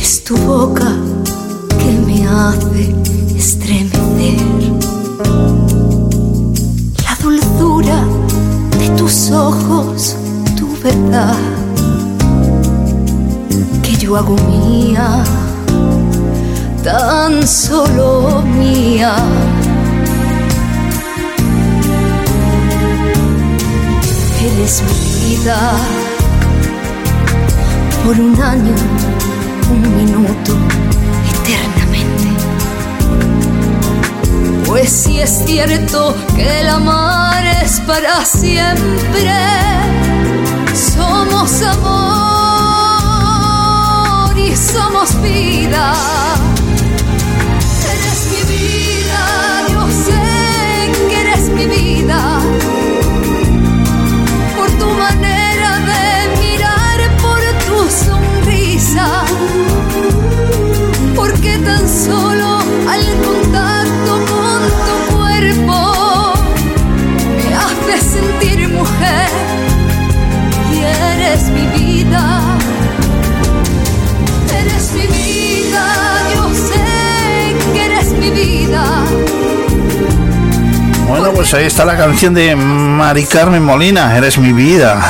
S7: Es tu boca que me hace estremecer. De tus ojos, tu verdad, que yo hago mía, tan solo mía. Eres mi vida por un año, un minuto, eternamente. Pues si es cierto que el amar es para siempre, somos amor y somos vida.
S2: Bueno, pues ahí está la canción de Mari Carmen Molina, Eres mi vida.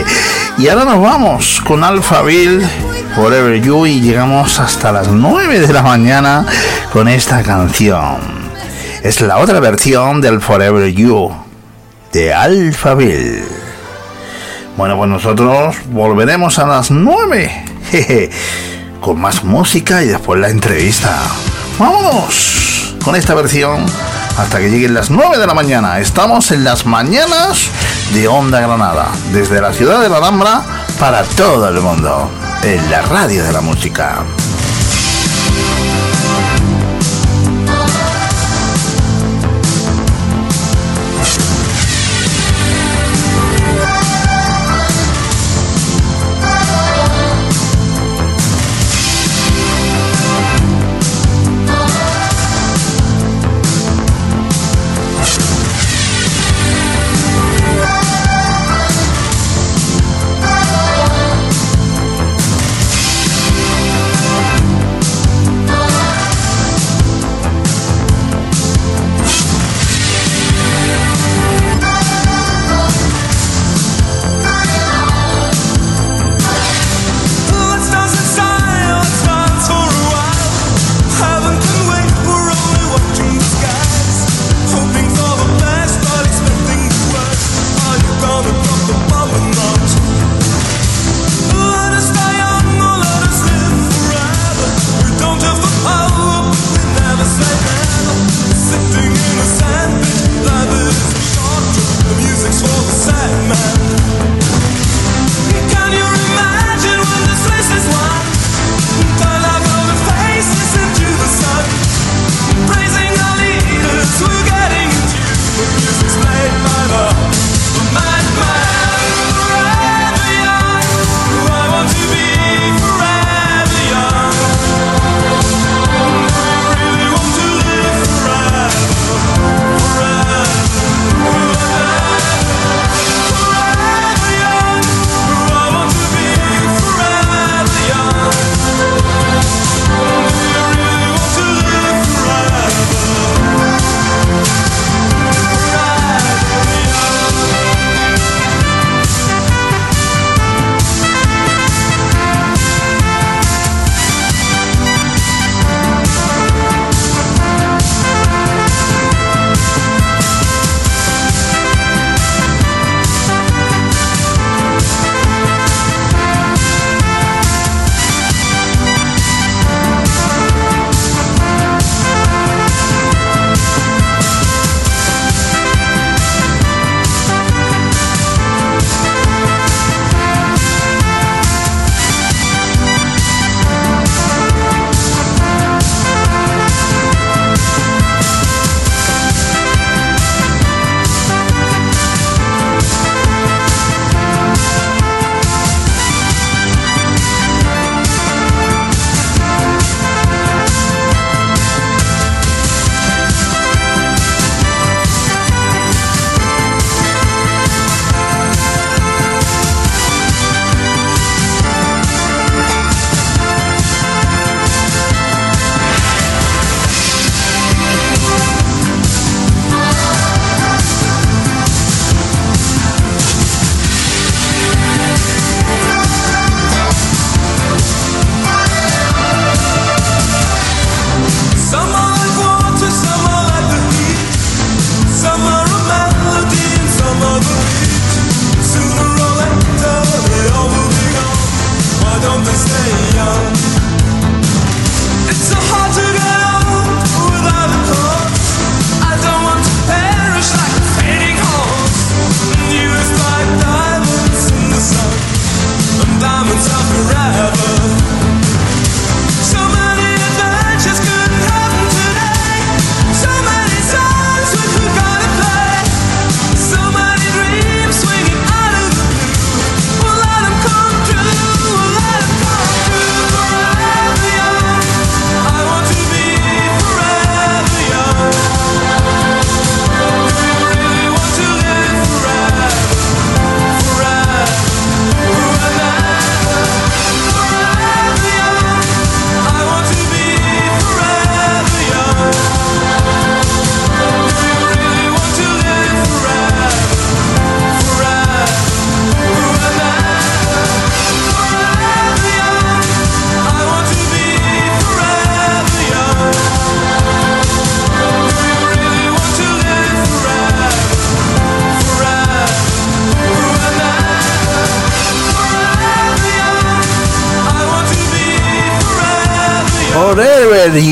S2: y ahora nos vamos con Alphaville, Forever You, y llegamos hasta las 9 de la mañana con esta canción. Es la otra versión del Forever You, de Alphaville. Bueno, pues nosotros volveremos a las 9 jeje, con más música y después la entrevista. ¡Vámonos! Con esta versión hasta que lleguen las 9 de la mañana. Estamos en las mañanas de Onda Granada, desde la ciudad de la Alhambra para todo el mundo, en la radio de la música.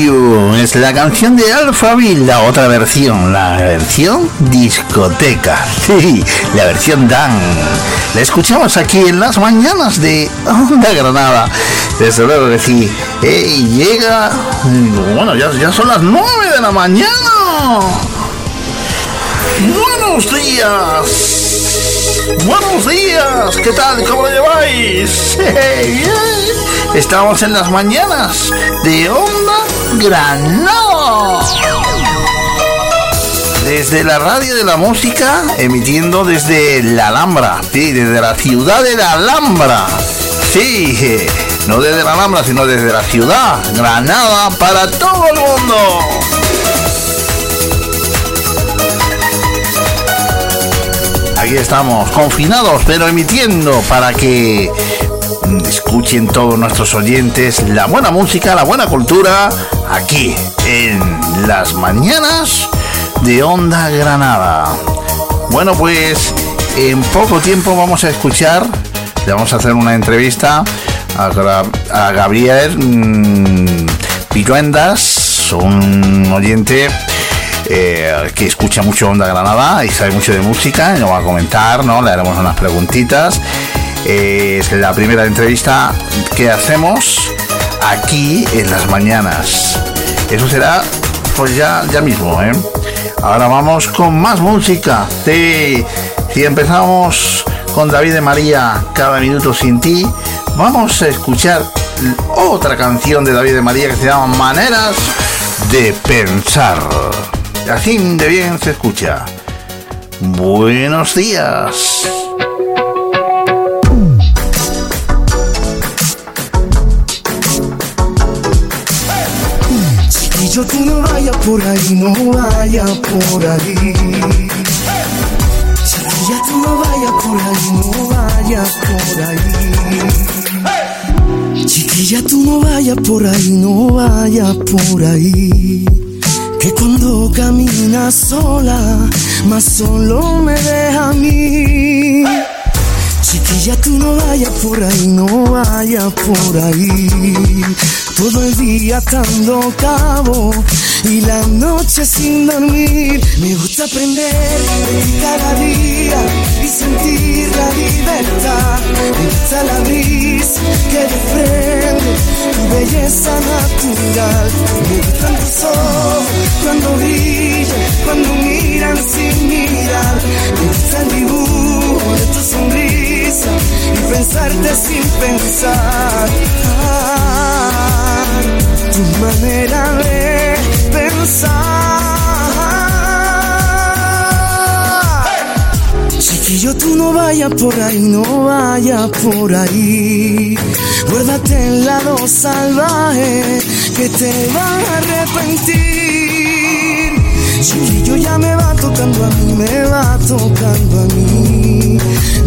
S2: Es la canción de Alphaville, la otra versión, la versión discoteca, la versión Dan. La escuchamos aquí en las mañanas de Onda Granada. Desde luego que sí, llega, bueno, ya, ya son las 9 de la mañana. Buenos días. Buenos días. ¿Qué tal? ¿Cómo lo lleváis? Estamos en las mañanas de Onda Granada. Desde la radio de la música, emitiendo desde la Alhambra, sí, desde la ciudad de la Alhambra. Sí, no desde la Alhambra, sino desde la ciudad, Granada, para todo el mundo. Aquí estamos, confinados, pero emitiendo para que escuchen todos nuestros oyentes la buena música, la buena cultura, aquí en las mañanas de Onda Granada. Bueno, pues en poco tiempo vamos a escuchar, le vamos a hacer una entrevista a, Gabriel mm, Pilluendas, un oyente eh, que escucha mucho Onda Granada y sabe mucho de música, y nos va a comentar, ¿no? Le haremos unas preguntitas. Eh, es la primera entrevista que hacemos aquí en las mañanas. Eso será pues ya, ya mismo, ¿eh? Ahora vamos con más música. Sí, si empezamos con David de María, Cada Minuto Sin Ti, vamos a escuchar otra canción de David de María que se llama Maneras de Pensar. Así de bien se escucha. Buenos días.
S3: Chiquillo, tú no vayas por ahí, no vayas por ahí. Chiquilla, tú no vayas por ahí, no vayas por ahí. Chiquilla, tú no vayas por ahí, no vayas por ahí. Que cuando caminas sola, más solo me deja a mí. Chiquilla, tú no vayas por ahí, no vayas por ahí. Todo el día atando cabo y la noche sin dormir. Me gusta aprender cada día y sentir la libertad. Me gusta la brisa que desprende tu belleza natural. Me gustan tus ojos cuando brillan, cuando miran sin mirar. Me gusta el dibujo de tu sonrisa y pensarte sin pensar. tu manera de pensar. Chiquillo, tú no vayas por ahí, no vayas por ahí. Guárdate el lado salvaje que te va a arrepentir. Chiquillo, ya me va tocando a mí, me va tocando a mí.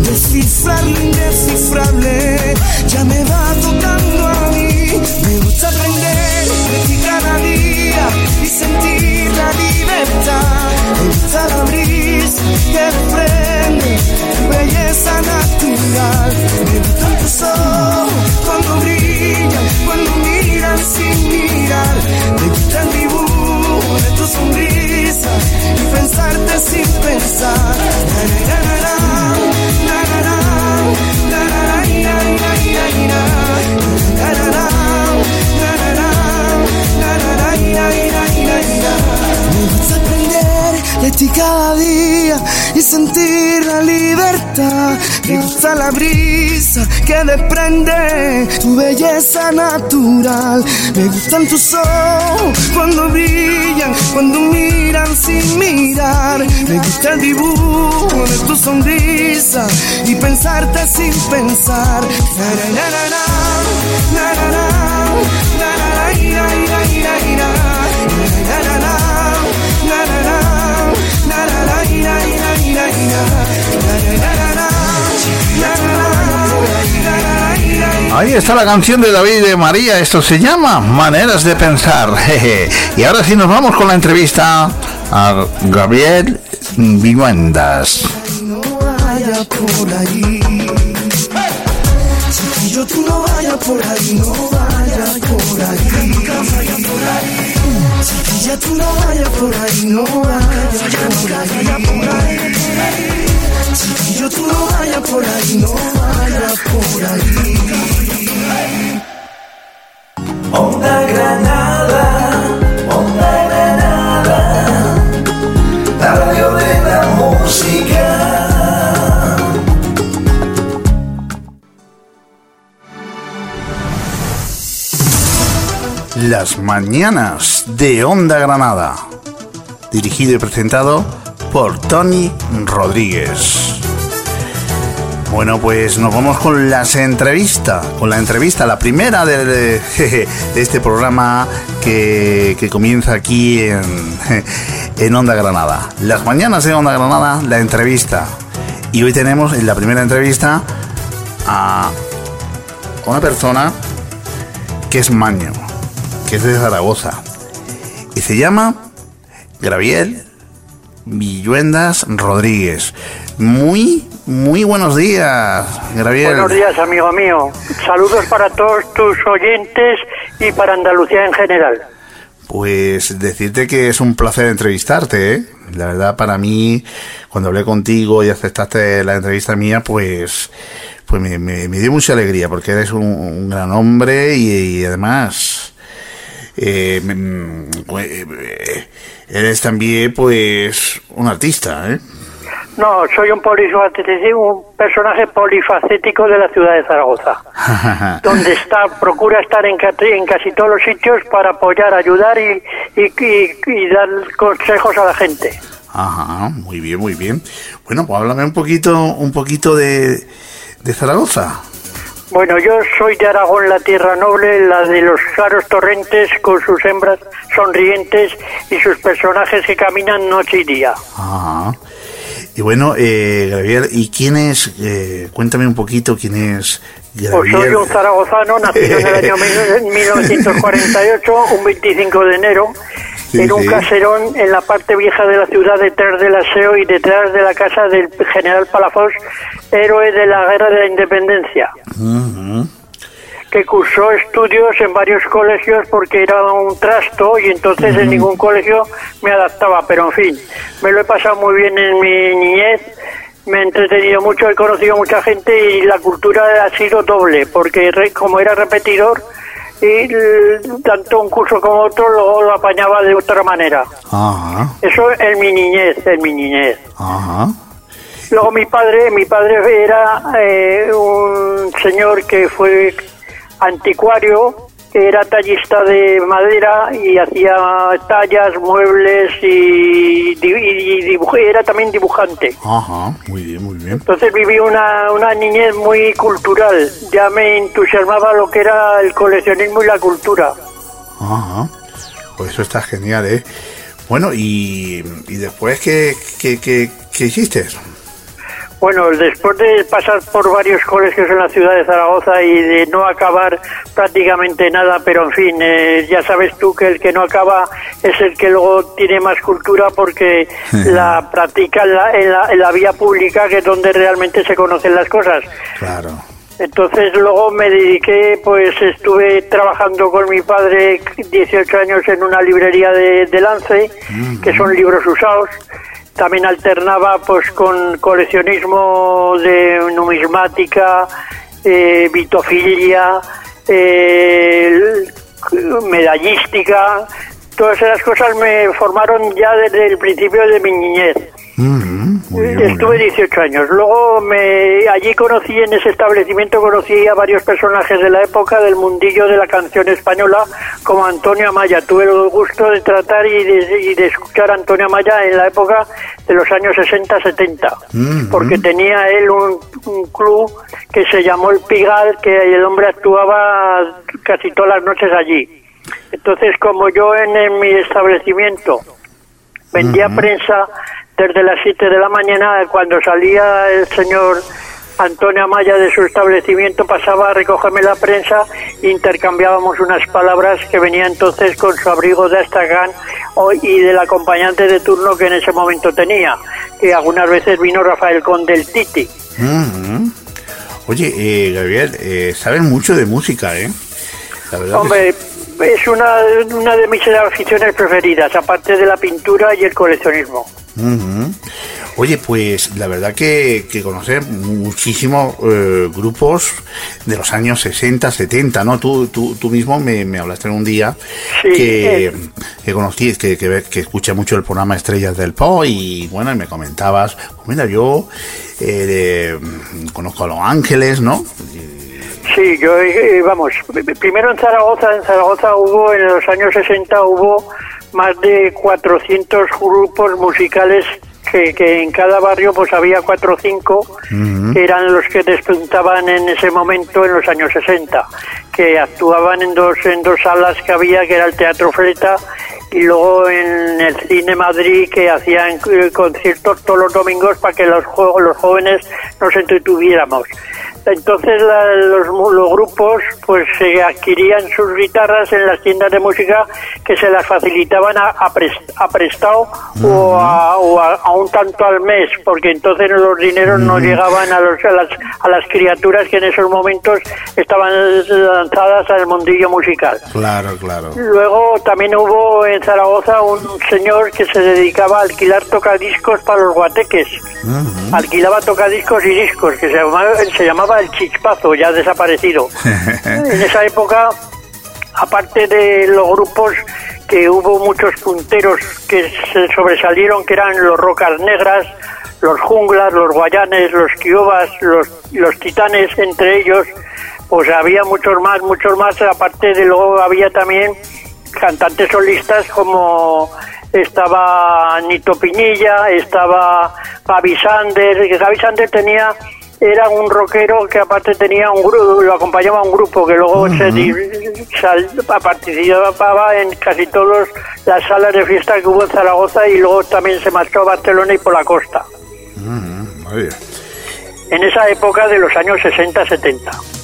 S3: Descifrar lo indescifrable, ya me va tocando a mí. Me gusta aprender de ti cada día y sentir la libertad. Me gusta la que desprende tu belleza natural. Me gustan tus ojos cuando brillan, cuando miran gusta la brisa que desprende tu belleza natural. Me gustan tus ojos cuando brillan, cuando miran sin mirar. Me gusta el dibujo de tu sonrisa y pensarte sin pensar.
S2: Ahí está la canción de David y de María, esto se llama Maneras de Pensar. Y ahora sí nos vamos con la entrevista a Gabriel
S3: Vivendas. Tú no vayas por ahí, por ahí. Chiquillo, tú no vayas por ahí, no vayas por ahí.
S8: Onda Granada, Onda Granada, radio de la música.
S2: Las mañanas de Onda Granada. Dirigido y presentado por Tony Rodríguez. Bueno, pues nos vamos con las entrevistas, con la entrevista, la primera de, este programa que, que comienza aquí en, en Onda Granada. Las mañanas de Onda Granada, la entrevista. Y hoy tenemos en la primera entrevista a una persona que es maño, que es de Zaragoza. Y se llama Graviel Villuendas Rodríguez. Muy, muy buenos días, Graviel.
S15: Buenos días, amigo mío. Saludos para todos tus oyentes y para Andalucía en general.
S2: Pues decirte que es un placer entrevistarte, ¿eh? La verdad, para mí, cuando hablé contigo y aceptaste la entrevista mía, pues, pues me, me- me dio mucha alegría, porque eres un, un gran hombre y, y además, eh, me- pues, eh, eres también, pues, un artista, ¿eh?
S15: No, soy un, polifacético, un personaje polifacético de la ciudad de Zaragoza, donde está, procura estar en, en casi todos los sitios para apoyar, ayudar y, y, y- y dar consejos a la gente.
S2: Ajá, muy bien, muy bien. Bueno, pues háblame un poquito, un poquito de, de Zaragoza.
S15: Bueno, yo soy de Aragón, la tierra noble, la de los claros torrentes con sus hembras sonrientes y sus personajes que caminan noche y día.
S2: Ajá. Y bueno, eh, Gabriel, ¿y quién es? eh, cuéntame un poquito quién es
S15: Pues
S2: Gabriel.
S15: soy un zaragozano, nacido en el año mil- 1948, un 25 de enero,
S2: Sí,
S15: en un
S2: sí.
S15: caserón en la parte vieja de la ciudad, detrás del aseo y detrás de la casa del general Palafox, héroe de la guerra de la independencia,
S2: Ujú.
S15: Que cursó estudios en varios colegios porque era un trasto y entonces en ningún colegio me adaptaba, pero en fin, me lo he pasado muy bien en mi niñez. Me he entretenido mucho, he conocido mucha gente y la cultura ha sido doble, porque como era repetidor, y tanto un curso como otro luego lo apañaba de otra manera.
S2: Ajá,
S15: Eso en mi niñez, en mi niñez.
S2: ajá.
S15: Luego mi padre, mi padre era eh, un señor que fue anticuario, que era tallista de madera y hacía tallas, muebles y, y dibuj- era también dibujante.
S2: Ajá, muy bien, muy bien.
S15: Entonces viví una, una niñez muy cultural. Ya me entusiasmaba lo que era el coleccionismo y la cultura.
S2: Ajá. Pues eso está genial, ¿eh? Bueno, y, y después, ¿qué, qué, qué, qué hiciste?
S15: Bueno, después de pasar por varios colegios en la ciudad de Zaragoza y de no acabar prácticamente nada, pero en fin, eh, ya sabes tú que el que no acaba es el que luego tiene más cultura porque la practica en la, en, la, en la vía pública, que es donde realmente se conocen las cosas.
S2: Claro.
S15: Entonces luego me dediqué, pues estuve trabajando con mi padre 18 años en una librería de, de Lance, que son libros usados. También alternaba pues con coleccionismo de numismática, eh, vitofilia, eh, medallística. Todas esas cosas me formaron ya desde el principio de mi niñez.
S2: Ujú, muy bien, muy
S15: Estuve
S2: bien.
S15: 18 años. Luego me allí conocí en ese establecimiento conocí a varios personajes de la época del mundillo de la canción española, como Antonio Amaya. Tuve el gusto de tratar y de, y de escuchar a Antonio Amaya en la época de los años 60-70,
S2: Ujú.
S15: porque tenía él un, un club que se llamó el Pigal, que el hombre actuaba casi todas las noches allí. Entonces, como yo en, en mi establecimiento vendía prensa desde las 7 de la mañana, cuando salía el señor Antonio Amaya de su establecimiento, pasaba a recogerme la prensa intercambiábamos unas palabras que venía entonces con su abrigo de Astagán y del acompañante de turno que en ese momento tenía, que algunas veces vino Rafael Conde el Titi.
S2: Oye, eh, Gabriel, eh, sabes mucho de música, ¿eh? La verdad que
S15: Hombre, es una, una de mis aficiones preferidas, aparte de la pintura y el coleccionismo.
S2: Ujú. Oye, pues la verdad que, que conocer muchísimos eh, grupos de los años 60, 70, ¿no? Tú, tú, tú mismo me, me hablaste en un día
S15: Sí,
S2: que, que conocí, que, que, que escucha mucho el programa Estrellas del Po y bueno, y me comentabas, pues mira, yo eh, de- conozco a Los Ángeles, ¿no?
S15: Sí, yo, eh, vamos, primero en Zaragoza, en Zaragoza hubo, en los años 60 hubo más de 400 grupos musicales que, que en cada barrio pues había cuatro o cinco que eran los que despuntaban en ese momento en los años 60, que actuaban en dos, en dos salas que había, que era el Teatro Fleta y luego en el Cine Madrid que hacían eh, conciertos todos los domingos para que los, los jóvenes nos entretuviéramos. Entonces la- los, los grupos pues se adquirían sus guitarras en las tiendas de música que se las facilitaban a, a, pres- a prestado o, a, o a- un tanto al mes, porque entonces los dineros no llegaban a, los, a, las, a las criaturas que en esos momentos estaban lanzadas al mundillo musical.
S2: Claro, claro.
S15: Luego también hubo en Zaragoza un señor que se dedicaba a alquilar tocadiscos para los guateques. Alquilaba tocadiscos y discos, que se llamaba, se llamaba el chispazo, ya desaparecido. en esa época, aparte de los grupos que hubo muchos punteros que se sobresalieron, que eran los Rocas Negras, los Junglas, los Guayanes, los Kiobas, los, los Titanes, entre ellos, pues había muchos más, muchos más, aparte de luego había también cantantes solistas como estaba Nito Piñilla, estaba Gaby Sander, Gaby Sander tenía era un rockero que aparte tenía un grupo, lo acompañaba un grupo que luego se di- sal- participaba en casi todas las salas de fiesta que hubo en Zaragoza y luego también se marchó a Barcelona y por la costa. En esa época de los años 60-70.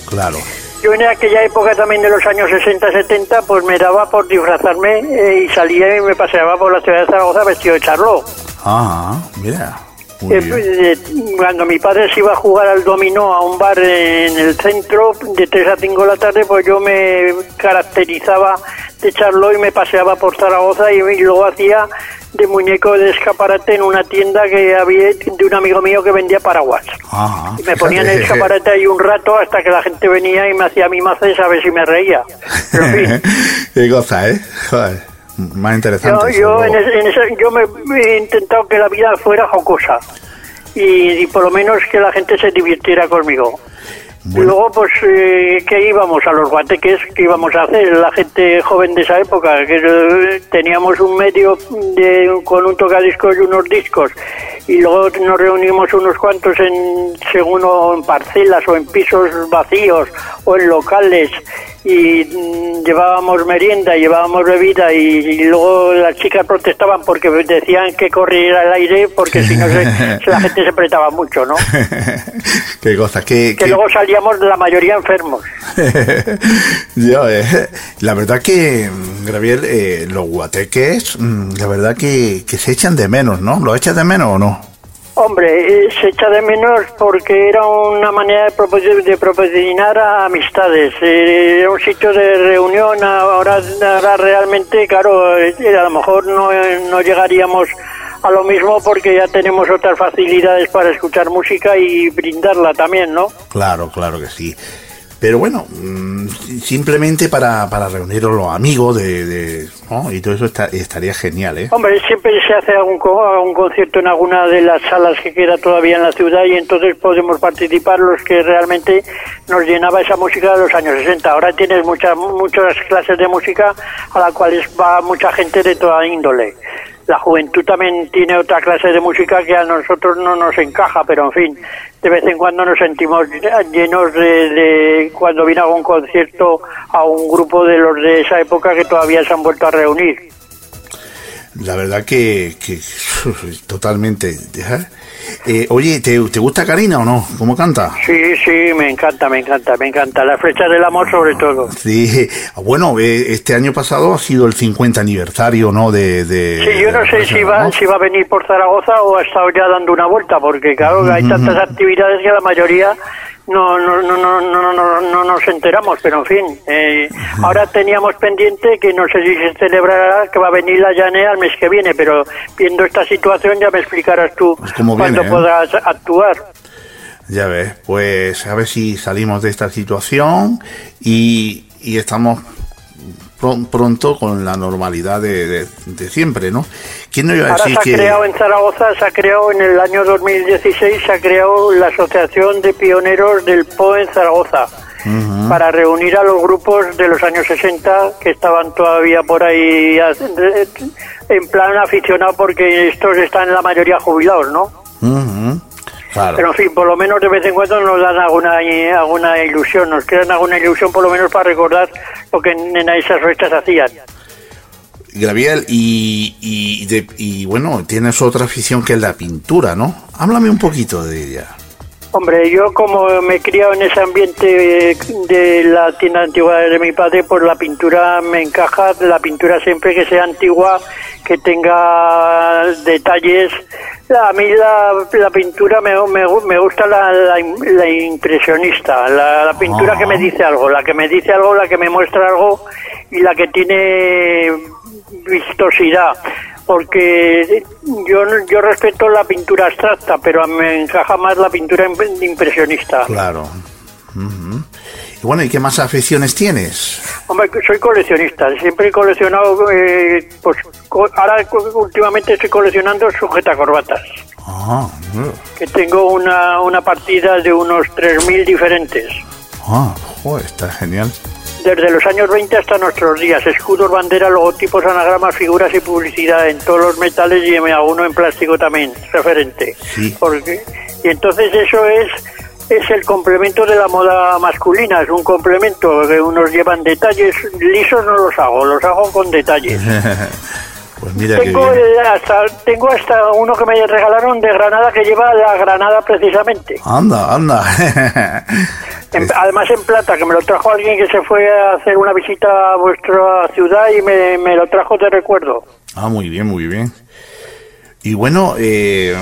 S2: claro.
S15: Yo en aquella época también de los años 60-70 pues me daba por disfrazarme eh, y salía y me paseaba por la ciudad de Zaragoza vestido de charló.
S2: Ah, mira. Muy
S15: Eh,
S2: bien.
S15: eh, cuando mi padre se iba a jugar al dominó a un bar en el centro de 3 a 5 de la tarde, pues yo me caracterizaba de charlo y me paseaba por Zaragoza y, y luego hacía de muñeco de escaparate en una tienda que había de un amigo mío que vendía paraguas.
S2: Ajá.
S15: Y me ponía en el escaparate ahí un rato hasta que la gente venía y me hacía mimaces a ver si me reía. Pero, en fin,
S2: Qué cosa, ¿eh? Joder, más interesante.
S15: yo,
S2: seguro.
S15: en ese- en ese- yo me, me he intentado que la vida fuera jocosa y, y por lo menos que la gente se divirtiera conmigo. Y luego, pues, eh, ¿qué íbamos? A los guateques, ¿qué íbamos a hacer? La gente joven de esa época, que eh, teníamos un medio de, con un tocadiscos y unos discos, y luego nos reunimos unos cuantos en, según en parcelas o en pisos vacíos o en locales, y mm, llevábamos merienda, llevábamos bebida, y, y luego las chicas protestaban porque decían que corriera el aire, porque si no se- la gente se apretaba mucho, ¿no?
S2: Qué cosa, qué,
S15: que
S2: qué-
S15: luego salíamos la mayoría enfermos.
S2: Yo, eh, la verdad que, mm, Gabriel, eh, los guateques, mm, la verdad que, que se echan de menos, ¿no? ¿Lo echas de menos o no?
S15: Hombre, se echa de menos porque era una manera de, propo- de proporcionar a amistades. Era un sitio de reunión. Ahora, ahora realmente, claro, eh, a lo mejor no, no llegaríamos a lo mismo porque ya tenemos otras facilidades para escuchar música y brindarla también, ¿no?
S2: Claro, claro que sí. Pero bueno, mm, simplemente para, para reunir a los amigos de, de- ¿no? y todo eso estaría genial, ¿eh?
S15: Hombre, siempre se hace algún, algún concierto en alguna de las salas que queda todavía en la ciudad y entonces podemos participar los que realmente nos llenaba esa música de los años 60. Ahora tienes muchas muchas clases de música a las cuales va mucha gente de toda índole. La juventud también tiene otra clase de música que a nosotros no nos encaja, pero en fin, de vez en cuando nos sentimos llenos de, de cuando viene algún concierto a un grupo de los de esa época que todavía se han vuelto a reunir.
S2: La verdad que, que totalmente. ¿eh? Eh, oye, ¿te, ¿te gusta Karina o no? ¿Cómo canta?
S15: Sí, sí, me encanta, me encanta, me encanta. La flecha del amor sobre todo.
S2: Sí, bueno, eh, este año pasado ha sido el 50 aniversario, ¿no? De, de
S15: Sí, yo no
S2: de
S15: sé si va,
S2: ¿no?
S15: si va a venir por Zaragoza o ha estado ya dando una vuelta, porque claro, hay tantas actividades que la mayoría no, no, no, no, no, no, no nos enteramos, pero en fin, eh, ahora teníamos pendiente que no sé si se celebrará, que va a venir la llanea el mes que viene, pero viendo esta situación ya me explicarás tú
S2: cómo
S15: cuándo
S2: viene, ¿eh?
S15: podrás actuar.
S2: Ya ves, pues a ver si salimos de esta situación y, y estamos pronto con la normalidad de, de- de siempre, ¿no? ¿Quién no iba a
S15: Ahora
S2: decir
S15: se ha
S2: que...
S15: creado en Zaragoza, se ha creado en el año 2016, se ha creado la Asociación de Pioneros del PO en Zaragoza. Para reunir a los grupos de los años 60 que estaban todavía por ahí en plan aficionado porque estos están la mayoría jubilados, ¿no?
S2: Ujú. Claro.
S15: Pero en fin, por lo menos de vez en cuando nos dan alguna alguna ilusión, nos crean alguna ilusión por lo menos para recordar lo que en, esas fechas hacían.
S2: Gabriel, y, y, de- y bueno, tienes otra afición que es la pintura, ¿no? Háblame un poquito de ella.
S15: Hombre, yo como me he criado en ese ambiente eh, de la tienda antigua de mi padre, pues la pintura me encaja, la pintura siempre que sea antigua, que tenga detalles. A mí la, la pintura me, me, me gusta la, la, la impresionista, la, la pintura que me dice algo, la que me dice algo, la que me muestra algo y la que tiene vistosidad porque yo yo respeto la pintura abstracta pero me encaja más la pintura imp- impresionista
S2: Claro. Ujú. Y bueno, ¿y qué más aficiones tienes?
S15: hombre soy coleccionista siempre he coleccionado eh, pues ahora últimamente estoy coleccionando sujeta corbatas
S2: Ah,
S15: que tengo una una partida de unos 3000 diferentes
S2: ah, joder, está genial.
S15: Desde los años 20 hasta nuestros días, escudos, banderas, logotipos, anagramas, figuras y publicidad en todos los metales y en alguno en plástico también, referente. Porque, y entonces eso es es el complemento de la moda masculina, es un complemento que unos llevan detalles lisos no los hago, los hago con detalles.
S2: pues mira
S15: Tengo, hasta, tengo hasta uno que me regalaron de Granada que lleva la Granada precisamente.
S2: Anda, anda.
S15: En- además en plata, que me lo trajo alguien que se fue a hacer una visita a vuestra ciudad y me, me lo trajo de recuerdo.
S2: ah, muy bien, muy bien. Y bueno, eh,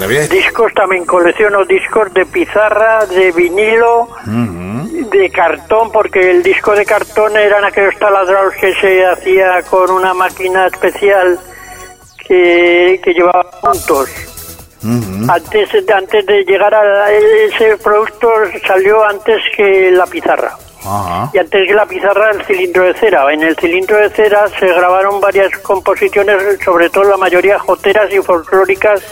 S2: Gabriel,
S15: Discos también colecciono discos de pizarra, de vinilo,
S2: Ujú.
S15: de cartón, porque el disco de cartón eran aquellos taladros que se hacía con una máquina especial que, que llevaba puntos.
S2: Ujú.
S15: Antes, antes de llegar a ese producto salió antes que la pizarra.
S2: Ajá.
S15: Y antes que la pizarra, el cilindro de cera. En el cilindro de cera se grabaron varias composiciones, sobre todo la mayoría joteras y folclóricas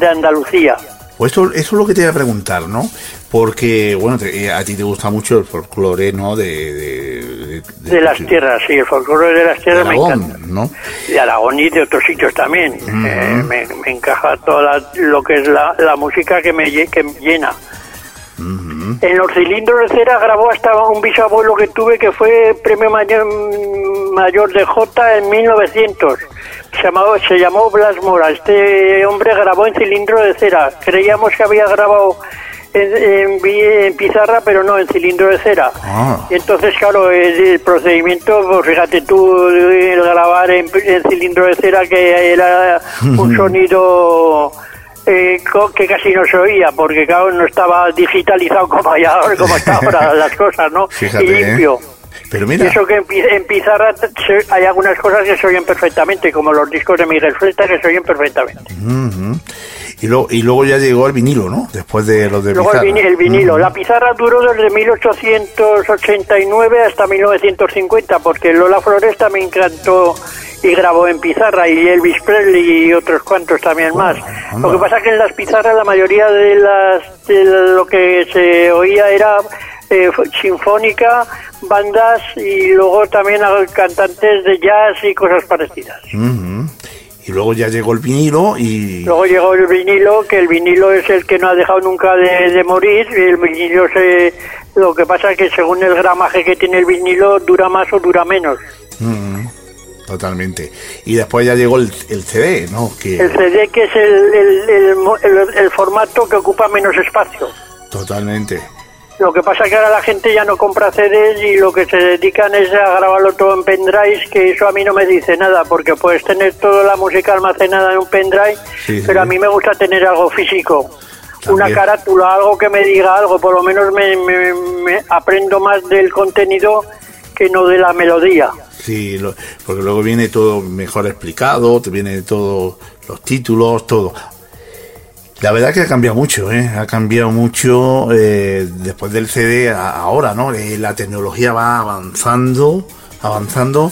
S15: de Andalucía.
S2: Pues esto, eso es lo que te iba a preguntar, ¿no? Porque, bueno, te- eh, a ti te gusta mucho el folclore, ¿no? De, de, de-
S15: De las tierras, sí, el folclore de las
S2: de
S15: tierras me encanta.
S2: ¿no?
S15: De Aragón y de otros sitios también. Eh, me, me encaja toda la- lo que es la, la música que me, que me llena. En los cilindros de cera grabó hasta un bisabuelo que tuve que fue premio mayor, mayor de J en 1900. Se, llamaba, se llamó Blas Mora. Este hombre grabó en cilindro de cera. Creíamos que había grabado en, en vi- en pizarra, pero no, en cilindro de cera.
S2: Ah.
S15: Y entonces, claro, el, el procedimiento, pues fíjate tú, el grabar en, en cilindro de cera que era un sonido eh, que casi no se oía, porque claro, no estaba digitalizado como, ahora, como está ahora las cosas, ¿no?
S2: Fíjate,
S15: y limpio.
S2: ¿eh? Pero
S15: Y
S2: mira,
S15: eso que en, pi- en pizarra hay algunas cosas que se oyen perfectamente, como los discos de Miguel Fleta que se oyen perfectamente.
S2: Ujú. y, luego, y luego ya llegó el vinilo, ¿no? Después de los de
S15: Luego
S2: Pizarra.
S15: el vinilo. La pizarra duró desde 1889 hasta 1950, porque Lola Flores también cantó y grabó en pizarra, y Elvis Presley y otros cuantos también más. Lo que pasa que en las pizarras la mayoría de, las, de lo que se oía era eh, sinfónica, bandas y luego también a- cantantes de jazz y cosas parecidas.
S2: Y luego ya llegó el vinilo y...
S15: Luego llegó el vinilo, que el vinilo es el que no ha dejado nunca de, de morir. y El vinilo se, lo que pasa es que según el gramaje que tiene el vinilo dura más o dura menos.
S2: Totalmente. Y después ya llegó el, el CD, ¿no? Que
S15: El CD que es el, el, el mo- el- el formato que ocupa menos espacio.
S2: totalmente.
S15: Lo que pasa es que ahora la gente ya no compra CDs y lo que se dedican es a grabarlo todo en pendrive, que eso a mí no me dice nada, porque puedes tener toda la música almacenada en un pendrive,
S2: Sí,
S15: pero
S2: sí.
S15: a mí me gusta tener algo físico. una carátula, algo que me diga algo, por lo menos me, me- me aprendo más del contenido que no de la melodía.
S2: Sí, lo- porque luego viene todo mejor explicado, te viene todo los títulos, todo. La verdad que ha cambiado mucho, ¿eh? Ha cambiado mucho eh, después del CD a- ahora, ¿no? Eh, la tecnología va avanzando, avanzando.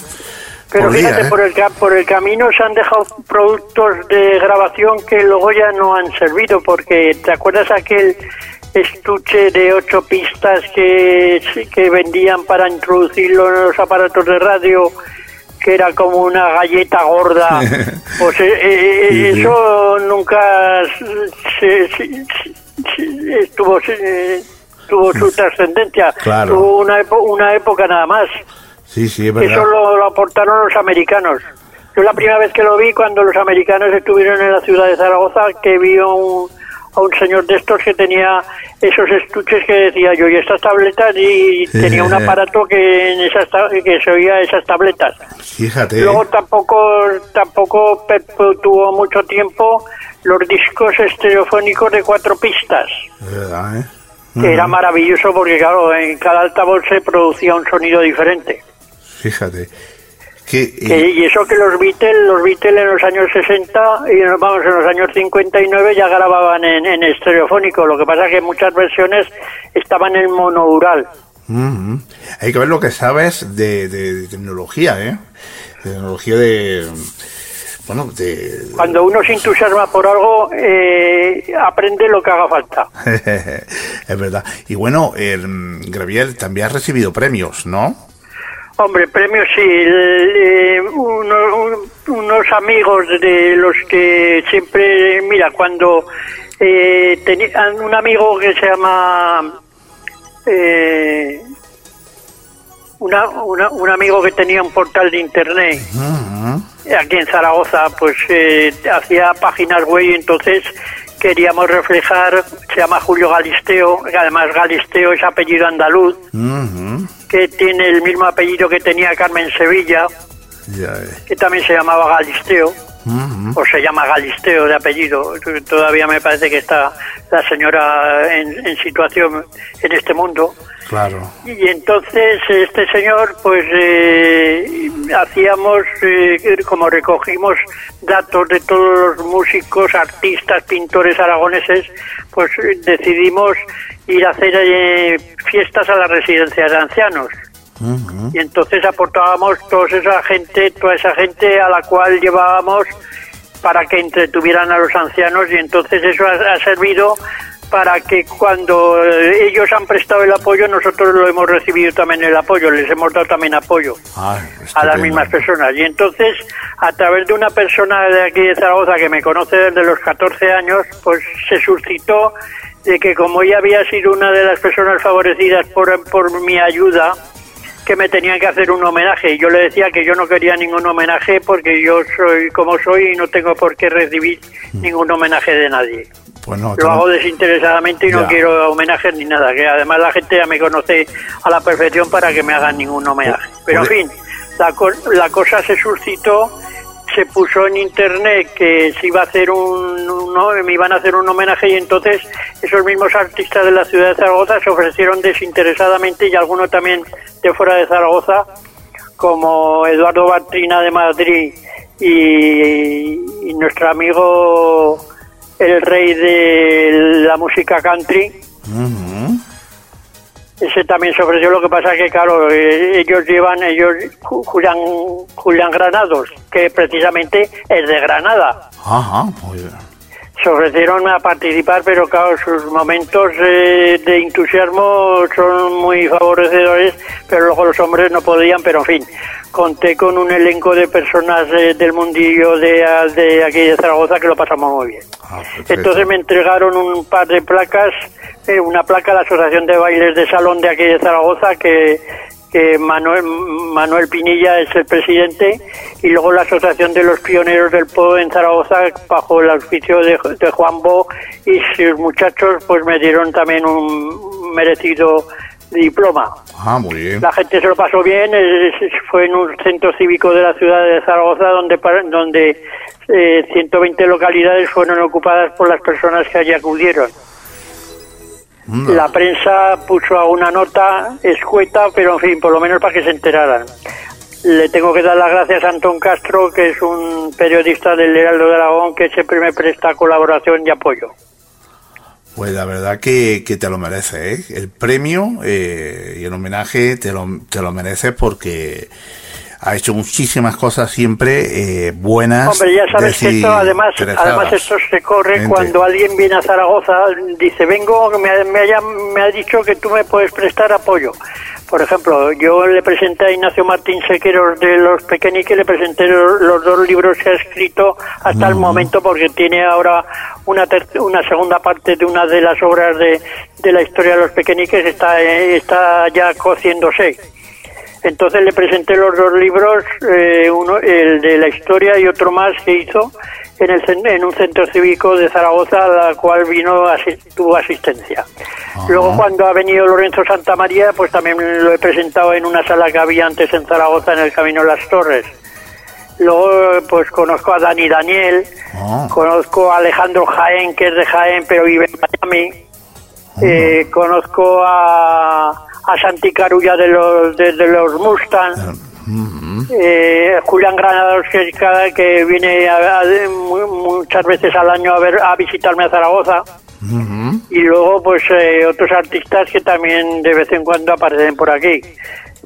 S15: Pero
S2: por
S15: fíjate,
S2: ¿eh?
S15: por, el, por el camino se han dejado productos de grabación que luego ya no han servido, porque ¿te acuerdas aquel estuche de ocho pistas que, que vendían para introducirlo en los aparatos de radio? que era como una galleta gorda, pues eh, eh,
S2: Sí, sí.
S15: eso nunca se- se- se- estuvo, se- tuvo su trascendencia,
S2: Claro.
S15: tuvo una, una época nada más.
S2: Sí, sí, es verdad.
S15: Eso lo, lo aportaron los americanos. Yo la primera vez que lo vi, cuando los americanos estuvieron en la ciudad de Zaragoza, que vi un, a un señor de estos que tenía esos estuches que decía yo, y estas tabletas, y tenía un aparato que en esas que se oía esas tabletas.
S2: Fíjate.
S15: Luego tampoco tampoco tuvo mucho tiempo los discos estereofónicos de cuatro pistas,
S2: verdad, ¿eh?
S15: que era maravilloso porque claro, en cada altavoz se producía un sonido diferente.
S2: Fíjate. Que, eh,
S15: y eso que los Beatles, los Beatles en los años 60 y vamos, en los años 59 ya grababan en, en estereofónico. Lo que pasa es que muchas versiones estaban en monoural.
S2: Ujú. Hay que ver lo que sabes de, de- de tecnología, ¿eh? De tecnología de... Bueno, de...
S15: Cuando uno se entusiasma por algo, eh, aprende lo que haga falta.
S2: es verdad. Y bueno, Graviel también has recibido premios, ¿no?
S15: Hombre, premios sí. el- eh, uno- un- unos amigos de los que siempre, mira, cuando eh, tenía un amigo que se llama eh, una- una- un amigo que tenía un portal de internet aquí en Zaragoza, pues eh, hacía páginas web y entonces queríamos reflejar, se llama Julio Galisteo, que además Galisteo es apellido andaluz,
S2: Ujú.
S15: que tiene el mismo apellido que tenía Carmen Sevilla,
S2: Ya ves.
S15: que también se llamaba Galisteo, O se llama Galisteo de apellido. Todavía me parece que está la señora en, en situación en este mundo.
S2: Claro.
S15: Y entonces este señor, pues eh, hacíamos, eh, como recogimos datos de todos los músicos, artistas, pintores aragoneses, pues decidimos ir a hacer eh, fiestas a las residencias de ancianos. Y entonces aportábamos toda esa gente, toda esa gente a la cual llevábamos para que entretuvieran a los ancianos y entonces eso ha, ha servido para que cuando eh, ellos han prestado el apoyo, nosotros lo hemos recibido también el apoyo, les hemos dado también apoyo
S2: Ay,
S15: a las mismas personas. Y entonces, a través de una persona de aquí de Zaragoza que me conoce desde los 14 años, pues se suscitó de que como ella había sido una de las personas favorecidas por, por mi ayuda, que me tenían que hacer un homenaje. Y yo le decía que yo no quería ningún homenaje porque yo soy como soy y no tengo por qué recibir ningún homenaje de nadie.
S2: Pues no,
S15: Lo hago desinteresadamente y no quiero homenajes ni nada, que además la gente ya me conoce a la perfección para que me hagan ningún homenaje. Pero en fin, la, co- la cosa se suscitó, se puso en internet que se iba a hacer un, me iban a hacer un homenaje y entonces esos mismos artistas de la ciudad de Zaragoza se ofrecieron desinteresadamente y algunos también de fuera de Zaragoza, como Eduardo Bartrina de Madrid y, nuestro amigo el rey de la música country. Ese también se ofreció, lo que pasa que, claro, eh, ellos llevan, ellos, Ju- Julián, Julián Granados, que precisamente es de Granada.
S2: Ajá, muy bien.
S15: Se ofrecieron a participar, pero claro, sus momentos eh, de entusiasmo son muy favorecedores, pero luego los hombres no podían, pero en fin, conté con un elenco de personas eh, del mundillo de, de aquí de Zaragoza que lo pasamos muy bien.
S2: Ah.
S15: Entonces me entregaron un par de placas, eh, una placa de la Asociación de Bailes de Salón de aquí de Zaragoza, que, que Manuel, Manuel Pinilla es el presidente, y luego la Asociación de los Pioneros del Pueblo en Zaragoza, bajo el auspicio de, de Juan Bo, y sus muchachos pues me dieron también un merecido diploma.
S2: Ah, muy bien.
S15: La gente se lo pasó bien, es- fue en un centro cívico de la ciudad de Zaragoza donde, donde eh, 120 localidades fueron ocupadas por las personas que allí acudieron. La prensa puso una nota escueta, pero en fin, por lo menos para que se enteraran. Le tengo que dar las gracias a Antón Castro, que es un periodista del Heraldo de Aragón, que siempre me presta colaboración y apoyo.
S2: Pues la verdad que, que te lo mereces, ¿eh? El premio eh, y el homenaje te lo, te lo mereces porque ha hecho muchísimas cosas siempre eh, buenas.
S15: Hombre, ya sabes que esto además, además esto se corre
S2: Gente.
S15: cuando alguien viene a Zaragoza, dice, vengo, me, ha- me, haya- me ha dicho que tú me puedes prestar apoyo. Por ejemplo, yo le presenté a Ignacio Martín Sequeros de Los Pequeñiques, le presenté los, los dos libros que ha escrito hasta el momento, porque tiene ahora una, ter- una segunda parte de una de las obras de, de la historia de Los Pequeñiques, está, eh, está ya cociéndose. Entonces le presenté los dos libros, eh, uno el de la historia y otro más que hizo en, el, en un centro cívico de Zaragoza, a la cual vino tuvo asistencia. Luego cuando ha venido Lorenzo Santamaría, pues también lo he presentado en una sala que había antes en Zaragoza, en el Camino de las Torres. Luego pues conozco a Dani Daniel,
S2: Ah.
S15: conozco a Alejandro Jaén, que es de Jaén, pero vive en Miami. Eh, conozco a, a Santi Carulla de los, de, de los Mustang. Eh, Julián Granados, que, viene a- a- mu- muchas veces al año a, ver, a visitarme a Zaragoza. Y luego, pues, eh, otros artistas que también de vez en cuando aparecen por aquí.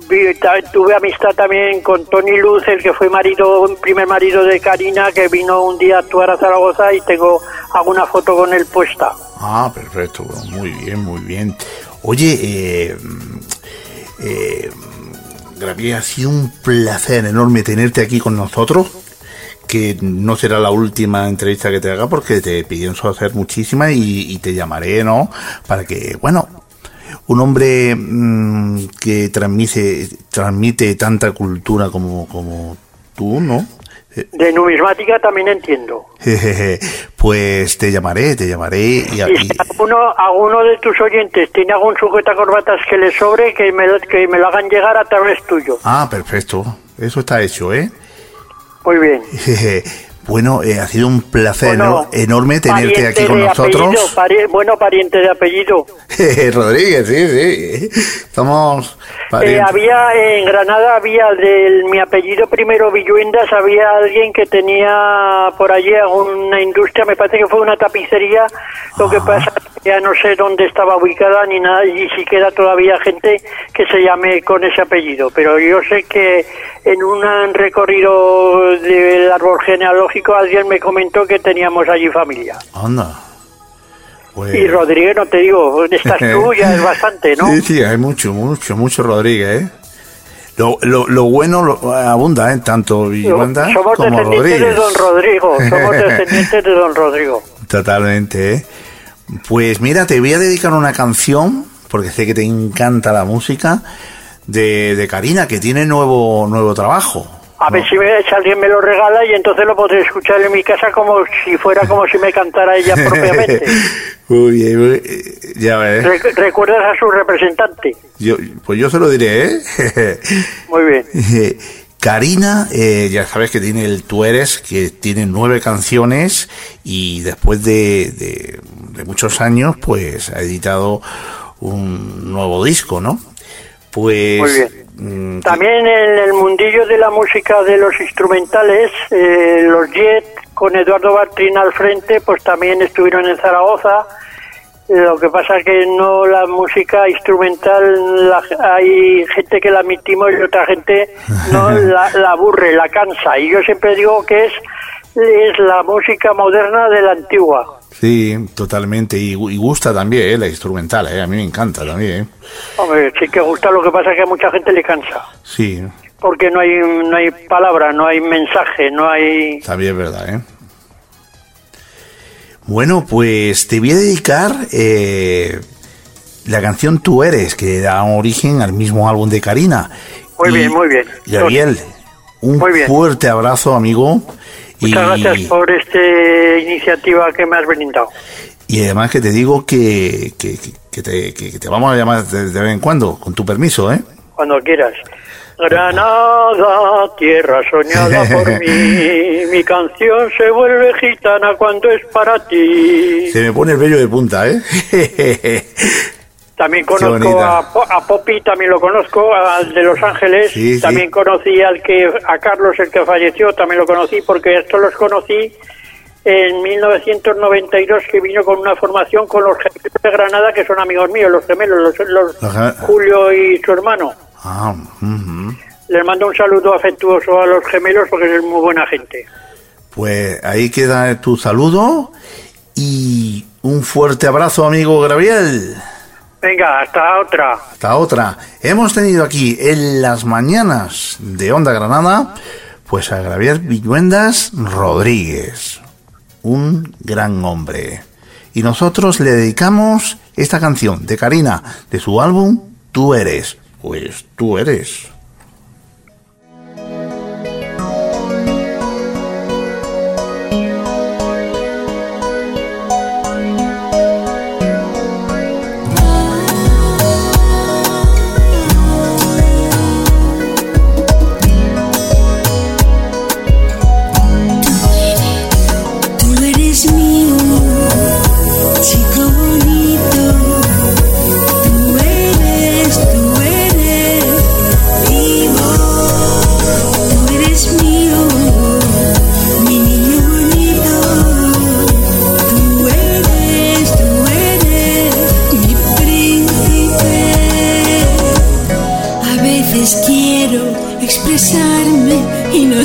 S15: Vi- tuve amistad también con Tony Luz, el que fue marido, primer marido de Karina, que vino un día a actuar a Zaragoza y tengo alguna foto con él puesta.
S2: Ah, perfecto, muy bien, muy bien. Oye, eh, eh, ha sido un placer enorme tenerte aquí con nosotros, que no será la última entrevista que te haga porque te pienso hacer muchísimas y, y te llamaré, ¿no? Para que, bueno, un hombre mm, que transmite, transmite tanta cultura como, como tú, ¿no?
S15: De numismática también entiendo.
S2: pues te llamaré, te llamaré y,
S15: si alguno, alguno de tus oyentes tiene algún sujeta corbatas que le sobre, que me, que me lo hagan llegar a través tuyo.
S2: Ah, perfecto. Eso está hecho, ¿eh?
S15: Muy bien.
S2: Bueno, eh, ha sido un placer
S15: Bueno,
S2: enorme tenerte aquí con nosotros.
S15: apellido, pari- bueno, pariente de apellido.
S2: Rodríguez, sí, sí. Estamos
S15: Eh, había en Granada había de mi apellido primero Villuendas había alguien que tenía por allí alguna industria me parece que fue una tapicería lo que pasa es que ya no sé dónde estaba ubicada ni nada y si queda todavía gente que se llame con ese apellido pero yo sé que en un recorrido del árbol genealógico alguien me comentó que teníamos allí familia
S2: Anda. Pues-
S15: y Rodríguez no te digo estás tú ya es bastante ¿no?
S2: Sí, sí, hay mucho, mucho, mucho Rodríguez, ¿eh? Lo, lo, lo bueno lo, abunda, ¿eh? Tanto Villanda
S15: Somos
S2: como
S15: descendientes de
S2: Rodríguez.
S15: Don Rodrigo, somos descendientes de Don Rodrigo.
S2: Totalmente, ¿eh? Pues mira, te voy a dedicar una canción, porque sé que te encanta la música, de, de Karina, que tiene nuevo, nuevo trabajo.
S15: A ver si, me- si alguien me lo regala y entonces lo podré escuchar en mi casa como si fuera como si me cantara ella propiamente.
S2: Eh, ya ves.
S15: Re- ¿Recuerdas a su representante?
S2: Yo, pues yo se lo diré, ¿eh?
S15: Muy bien.
S2: Karina, eh, ya sabes que tiene el Tú Eres, que tiene nueve canciones y después de, de- de muchos años, pues ha editado un nuevo disco, ¿no? Pues...
S15: Muy bien.
S2: mm,
S15: También en el mundillo de la música de los instrumentales, eh, los Jet con Eduardo Bartrin al frente, pues también estuvieron en Zaragoza. Lo que pasa que no la música instrumental, la- hay gente que la admitimos y otra gente no la, la aburre, la cansa. Y yo siempre digo que es, es la música moderna de la antigua.
S2: Sí, totalmente. Y, y gusta también, ¿eh? La instrumental, ¿eh? A mí me encanta también, ¿eh?
S15: Hombre, sí que gusta, lo que pasa que a mucha gente le cansa.
S2: Sí,
S15: Porque no hay, no hay palabra, no hay mensaje, no hay...
S2: también es verdad, ¿eh? Bueno, pues te voy a dedicar eh, la canción Tú Eres, que da origen al mismo álbum de Karina.
S15: Muy
S2: Y,
S15: bien, muy bien.
S2: Gabriel, un
S15: bien.
S2: fuerte abrazo, amigo. Y,
S15: Muchas gracias por esta iniciativa que me has brindado.
S2: y además que te digo que, que, que te, que- que te vamos a llamar de, de vez en cuando, con tu permiso, ¿eh?
S15: Cuando quieras. Granada, tierra soñada por mí, mi canción se vuelve gitana cuando es para ti.
S2: Se me pone el vello de punta, ¿eh?
S15: También conozco a, a Poppy, también lo conozco, al de Los Ángeles.
S2: Sí, sí.
S15: también conocí al que a Carlos, el que falleció, también lo conocí porque estos los conocí en 1992 que vino con una formación con los gemelos de Granada que son amigos míos, los gemelos, los, los Julio y su hermano.
S2: Ah.
S15: Les mando un saludo afectuoso a los gemelos porque es muy buena gente.
S2: Pues ahí queda tu saludo y un fuerte abrazo, amigo Gabriel.
S15: Venga, hasta otra.
S2: Hasta otra. Hemos tenido aquí en las mañanas de Onda Granada, pues a Gabriel Villuendas Rodríguez, un gran hombre. Y nosotros le dedicamos esta canción de Karina, de su álbum Tú eres. Pues tú eres.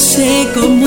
S14: Sé cómo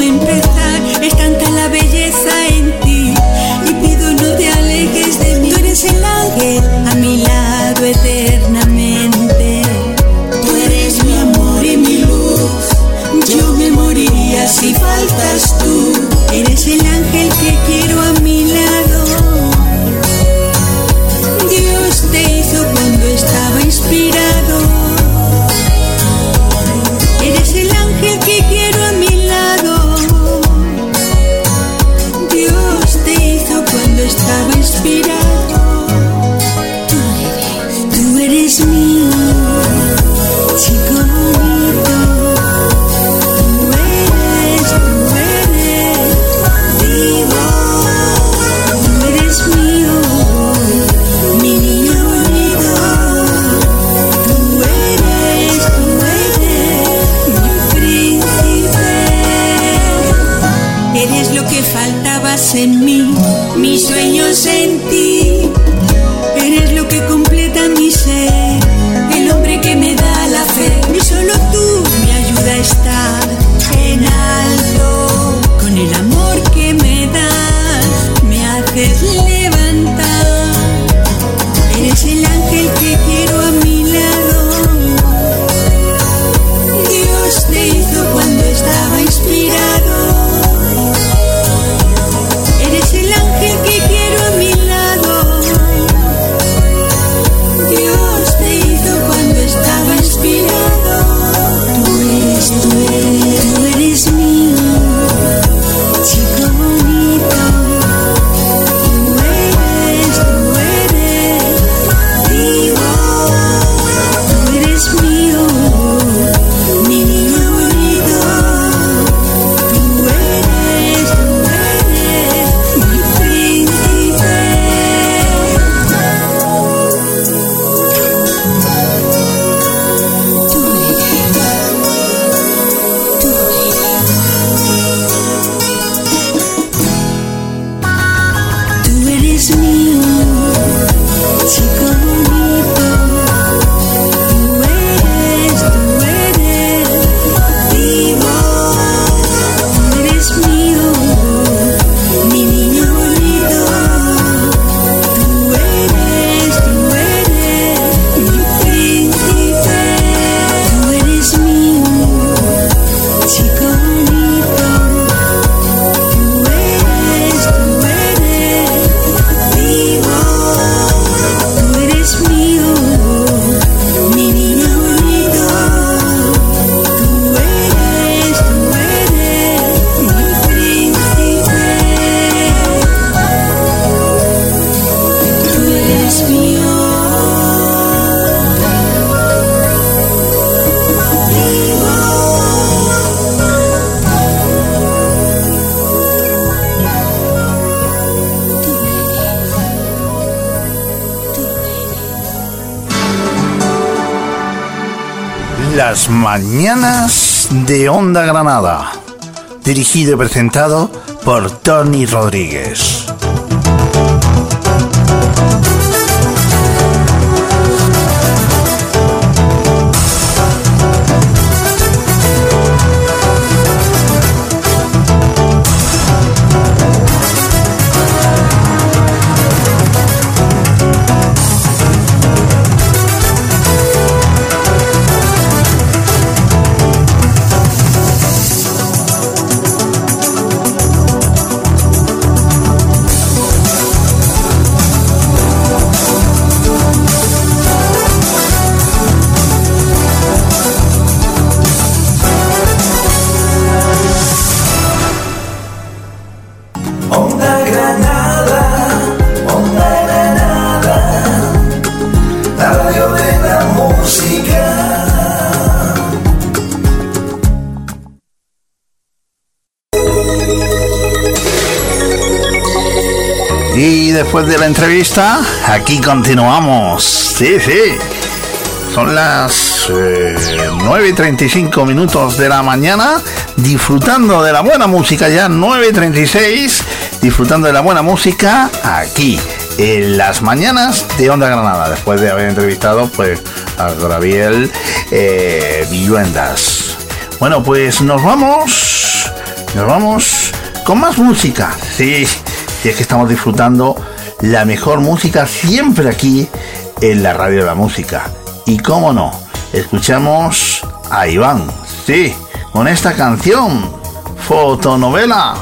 S2: Mañanas de Onda Granada. Dirigido y presentado por Tony Rodríguez. Entrevista, aquí continuamos. Sí, sí. Son las eh, 9 y 35 minutos de la mañana, disfrutando de la buena música ya, 9 y 36, disfrutando de la buena música aquí, en las mañanas de Onda Granada, después de haber entrevistado pues a Gabriel eh, Villuendas. Bueno, pues nos vamos, nos vamos con más música. Sí, es que estamos disfrutando la mejor música siempre aquí en la radio de la música. Y cómo no, escuchamos a Iván, sí, con esta canción, fotonovela.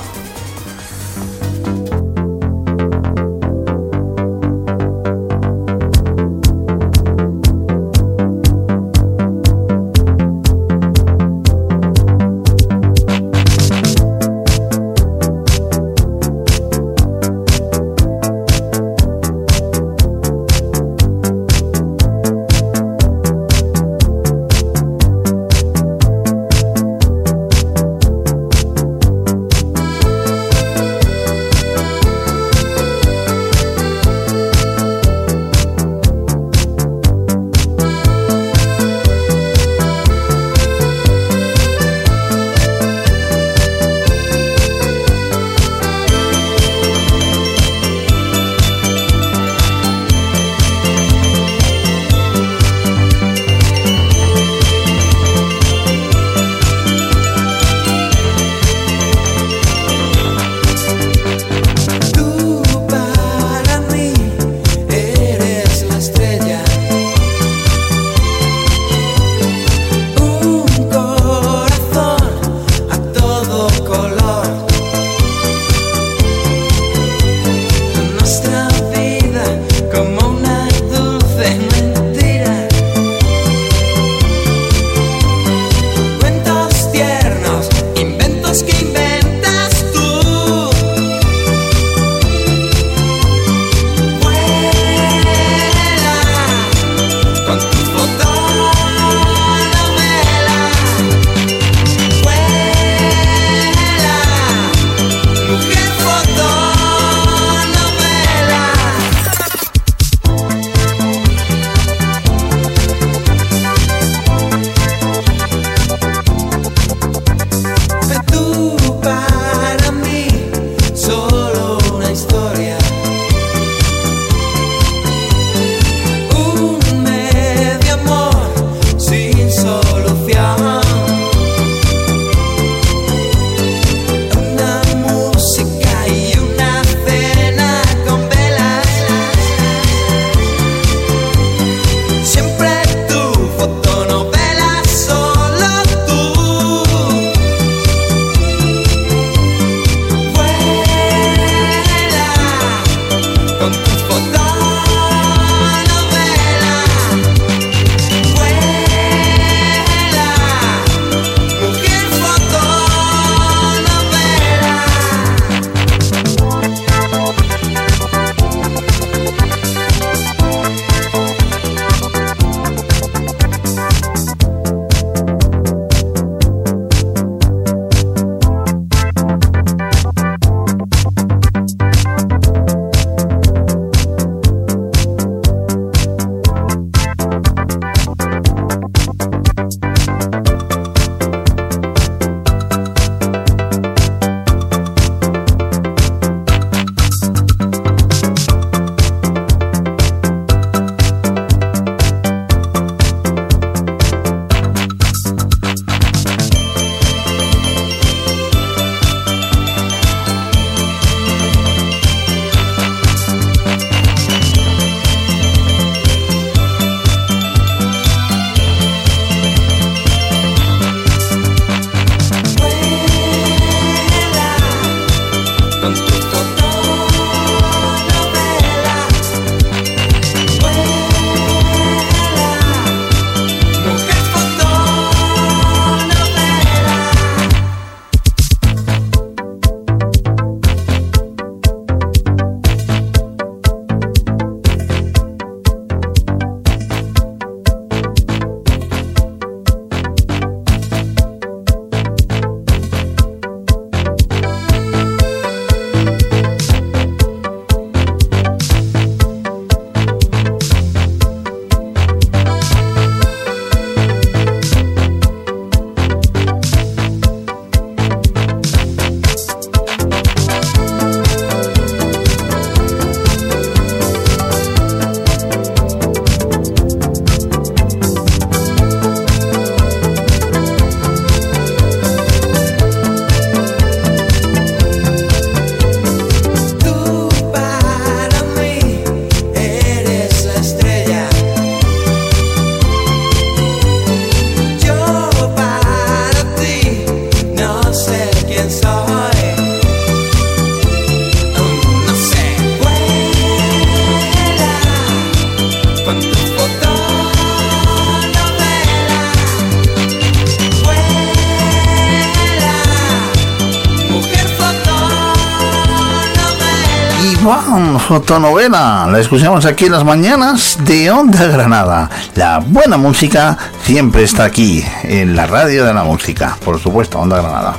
S16: Fotonovela,
S2: la escuchamos aquí en las mañanas de Onda Granada. La buena música siempre está aquí, en la radio de la música, por supuesto, Onda Granada.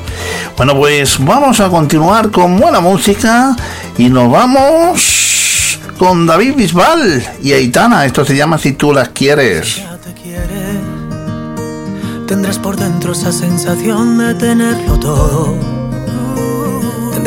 S2: Bueno, pues vamos a continuar con buena música y nos vamos con David Bisbal y Aitana. Esto se llama Si tú las quieres.
S6: Tendrás por dentro esa sensación de tenerlo todo.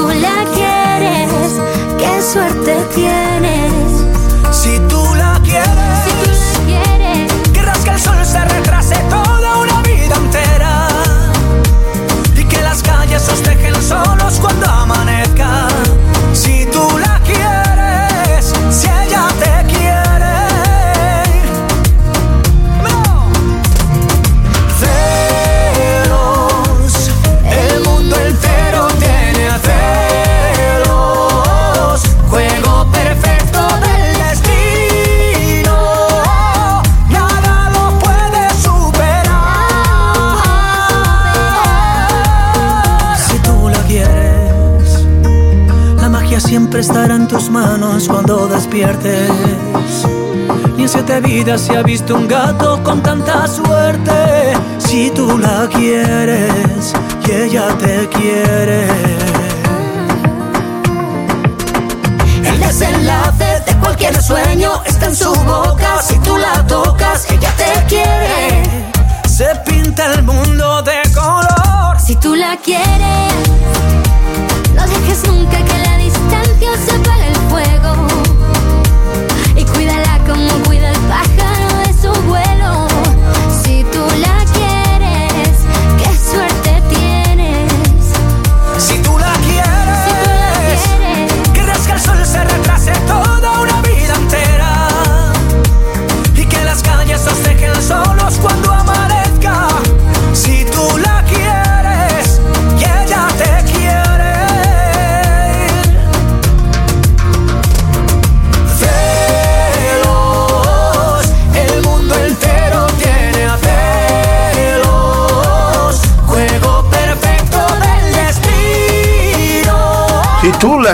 S7: tú la quieres, qué suerte tienes.
S6: Siempre estará en tus manos cuando despiertes. Ni en siete vidas se ha visto un gato con tanta suerte. Si tú la quieres y ella te quiere. El desenlace de cualquier sueño está en su boca. Si tú la tocas, ella te quiere. Se pinta el mundo de color.
S7: Si tú la quieres, no dejes nunca que la se apague el fuego.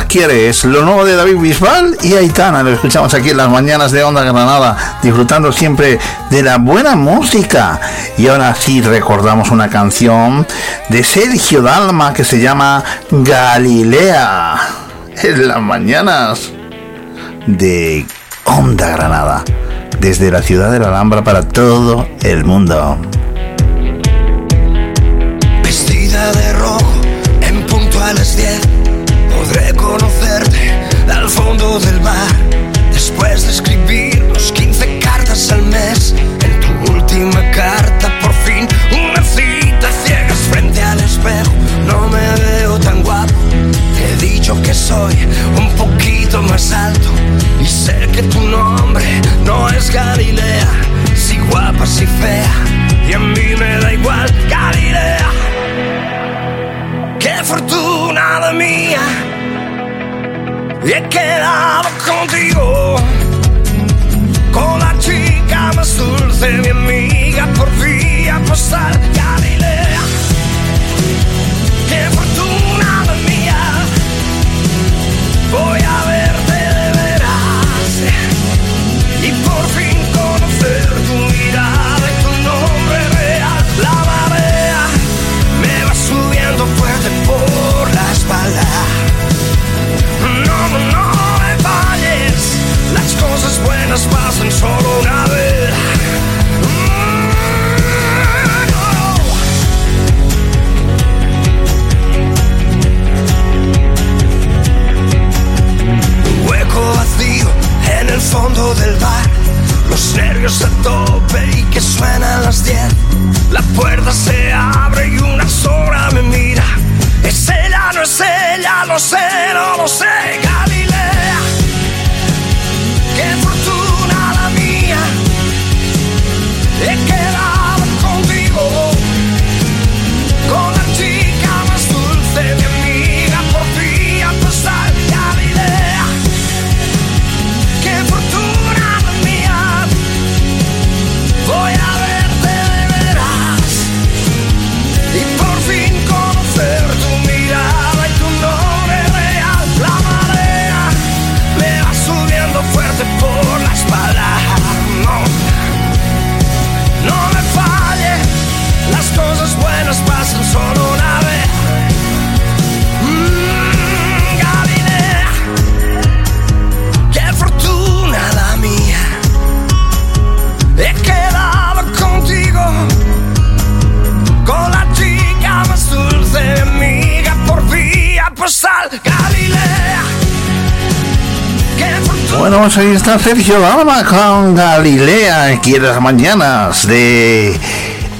S7: Quieres,
S2: lo nuevo de David Bisbal y Aitana, lo escuchamos aquí en las mañanas de Onda Granada, disfrutando siempre de la buena música. Y ahora sí recordamos una canción de Sergio Dalma que se llama Galilea, en las mañanas de Onda Granada, desde la ciudad de la Alhambra para todo el mundo.
S1: Después de escribirnos 15 cartas al mes En tu última carta por fin una cita ciegas frente al espejo. No me veo tan guapo. Te he dicho que soy un poquito más alto Y sé que tu nombre no es Galilea. Si guapa, si fea Y a mí me da igual Galilea. Qué fortuna la mía he quedado contigo, con la chica más dulce, mi amiga, por día pasar Galilea. Qué fortuna la mía, voy a cosas pasan solo una vez. Mm, Un hueco vacío en el fondo del bar. Los nervios a tope y que suenan las 10. La puerta se abre y una sola me mira. Es ella, no es ella, lo sé, no lo sé.
S2: Bueno, ahí está Sergio Dalma con Galilea, aquí en las mañanas de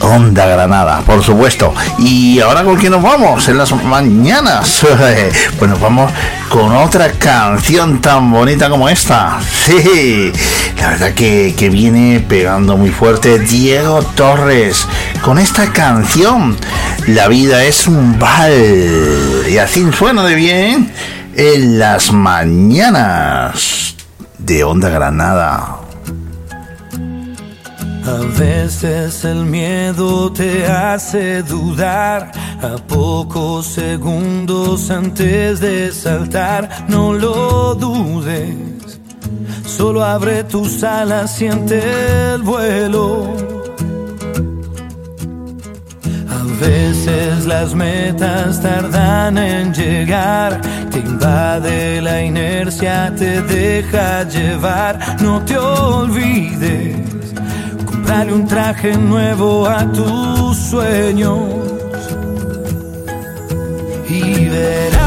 S2: Onda Granada, por supuesto. Y ahora con quién nos vamos en las mañanas. Pues nos vamos con otra canción tan bonita como esta. Sí, la verdad que, que viene pegando muy fuerte Diego Torres con esta canción. La vida es un bal. Y así suena de bien en las mañanas de Onda Granada.
S9: A veces el miedo te hace dudar a pocos segundos antes de saltar. No lo dudes, solo abre tus alas, siente el vuelo. Veces las metas tardan en llegar, te invade la inercia, te deja llevar. No te olvides Dale un traje nuevo a tus sueños y verás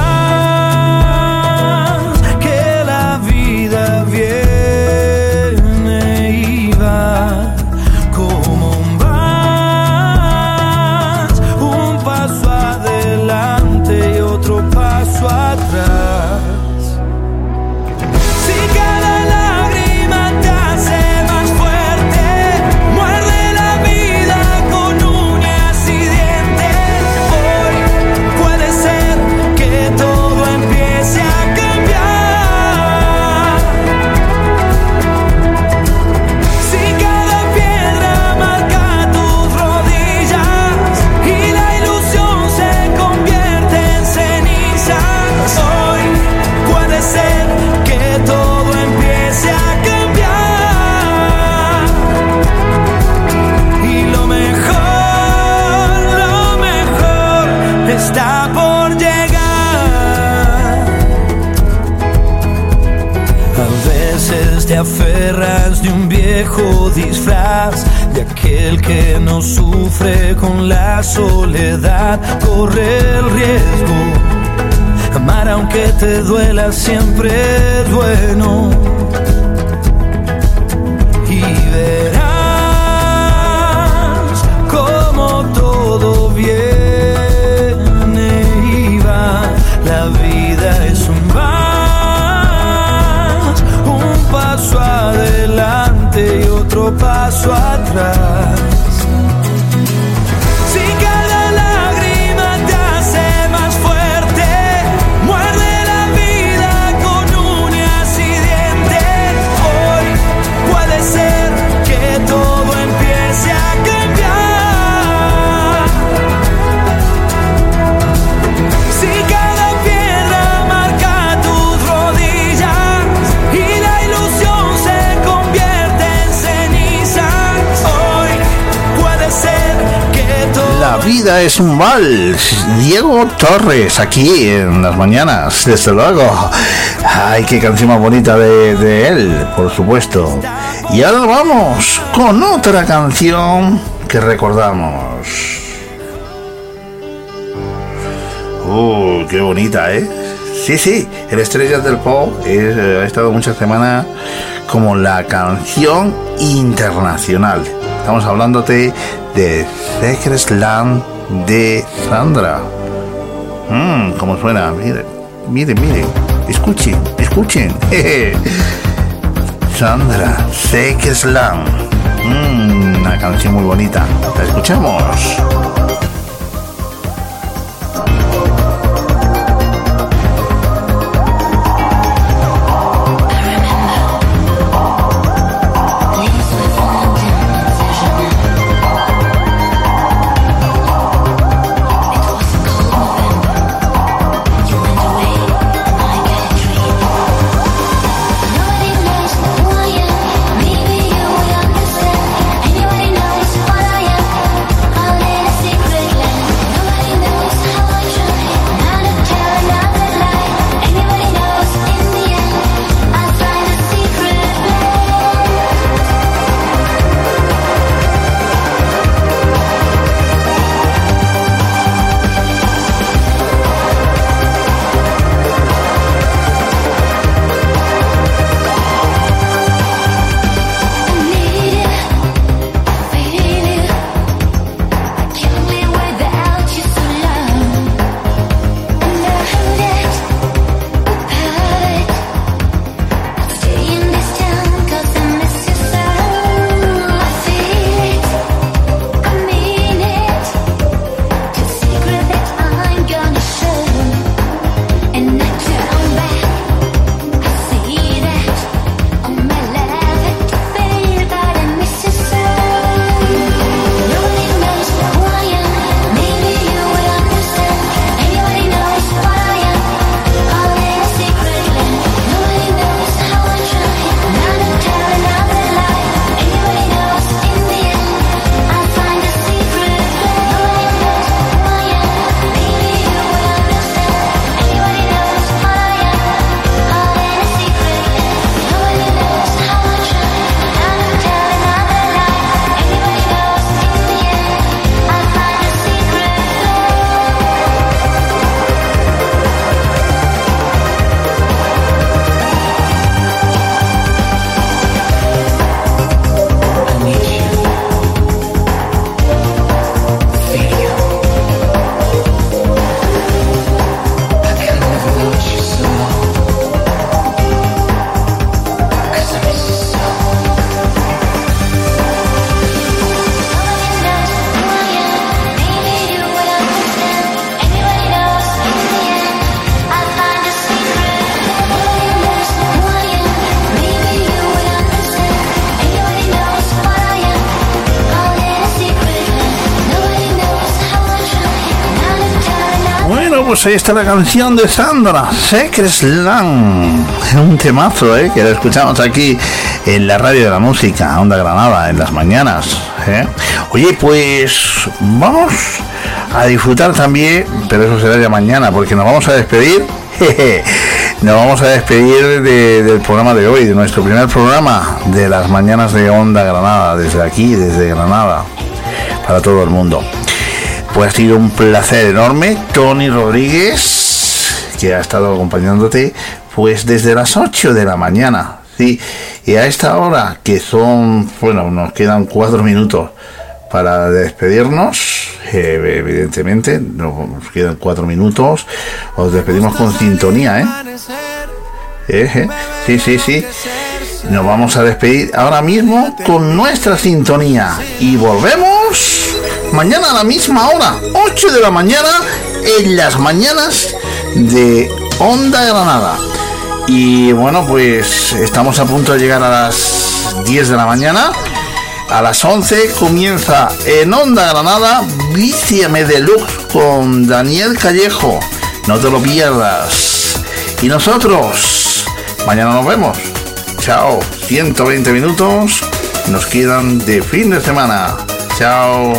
S9: de un viejo disfraz, de aquel que no sufre con la soledad, corre el riesgo. Amar aunque te duela siempre es bueno. Paso atrás.
S2: Es un mal. Diego Torres, aquí en las mañanas, desde luego. Ay, qué canción más bonita de, de él, por supuesto. Y ahora vamos con otra canción que recordamos. Uh, qué bonita, ¿eh? Sí, sí, el Estrellas del Pop es, eh, ha estado muchas semanas como la canción internacional. Estamos hablándote de Secret Land de Sandra. Mmm, cómo suena, mire. Miren, miren, escuchen, escuchen. Sandra, es Slam. Mm, una canción muy bonita. La escuchamos. Ahí está la canción de Sandra, Secret Slam. Un temazo, ¿eh? Que lo escuchamos aquí en la radio de la música, Onda Granada, en las mañanas. ¿eh? Oye, pues vamos a disfrutar también, pero eso será ya mañana, porque nos vamos a despedir. Nos vamos a despedir de- del programa de hoy, de nuestro primer programa de las mañanas de Onda Granada, desde aquí, desde Granada, para todo el mundo. Pues ha sido un placer enorme, Tony Rodríguez, que ha estado acompañándote, pues desde las 8 de la mañana, sí, y a esta hora, que son, bueno, nos quedan cuatro minutos para despedirnos, eh, evidentemente, nos quedan cuatro minutos, os despedimos con sintonía, ¿eh? Eh, eh, Sí, sí, sí. Nos vamos a despedir ahora mismo con nuestra sintonía y volvemos mañana a la misma hora, 8 de la mañana, en las mañanas de Onda Granada. Y bueno, pues estamos a punto de llegar a las 10 de la mañana. A las 11 comienza en Onda Granada Víciame Deluxe con Daniel Callejo. No te lo pierdas. Y nosotros, mañana nos vemos. Chao. 120 minutos nos quedan de fin de semana. Chao.